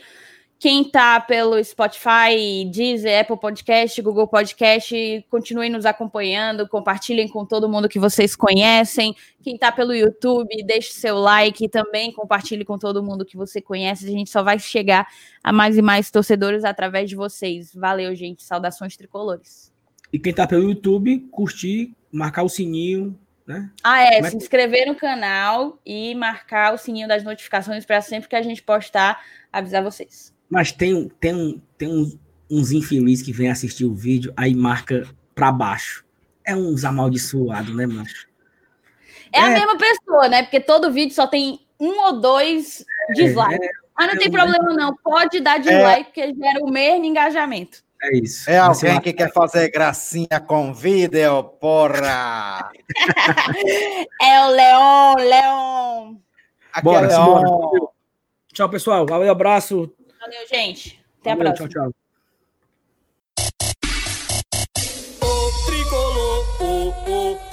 Quem está pelo Spotify, Deezer, Apple Podcast, Google Podcast, continuem nos acompanhando, compartilhem com todo mundo que vocês conhecem. Quem está pelo YouTube, deixe seu like e também compartilhe com todo mundo que você conhece. A gente só vai chegar a mais e mais torcedores através de vocês. Valeu, gente. Saudações tricolores. E quem está pelo YouTube, curtir, marcar o sininho, né? Ah, é, se inscrever no canal e marcar o sininho das notificações para sempre que a gente postar, avisar vocês. Mas tem, tem, tem uns, uns infelizes que vêm assistir o vídeo, aí marca para baixo. É uns amaldiçoados, né, macho? É, é, a mesma pessoa, né? Porque todo vídeo só tem um ou dois dislikes. É, Mas não é tem problema, não. Pode dar dislike, porque gera o mesmo engajamento. É isso. É alguém que quer fazer gracinha com vídeo, porra! é o Leon, Leon. Aqui Bora, é Leon. Tchau, pessoal. Valeu, abraço. Valeu, gente. Até Valeu, a próxima. Tchau, tchau. O tricolor, o, o,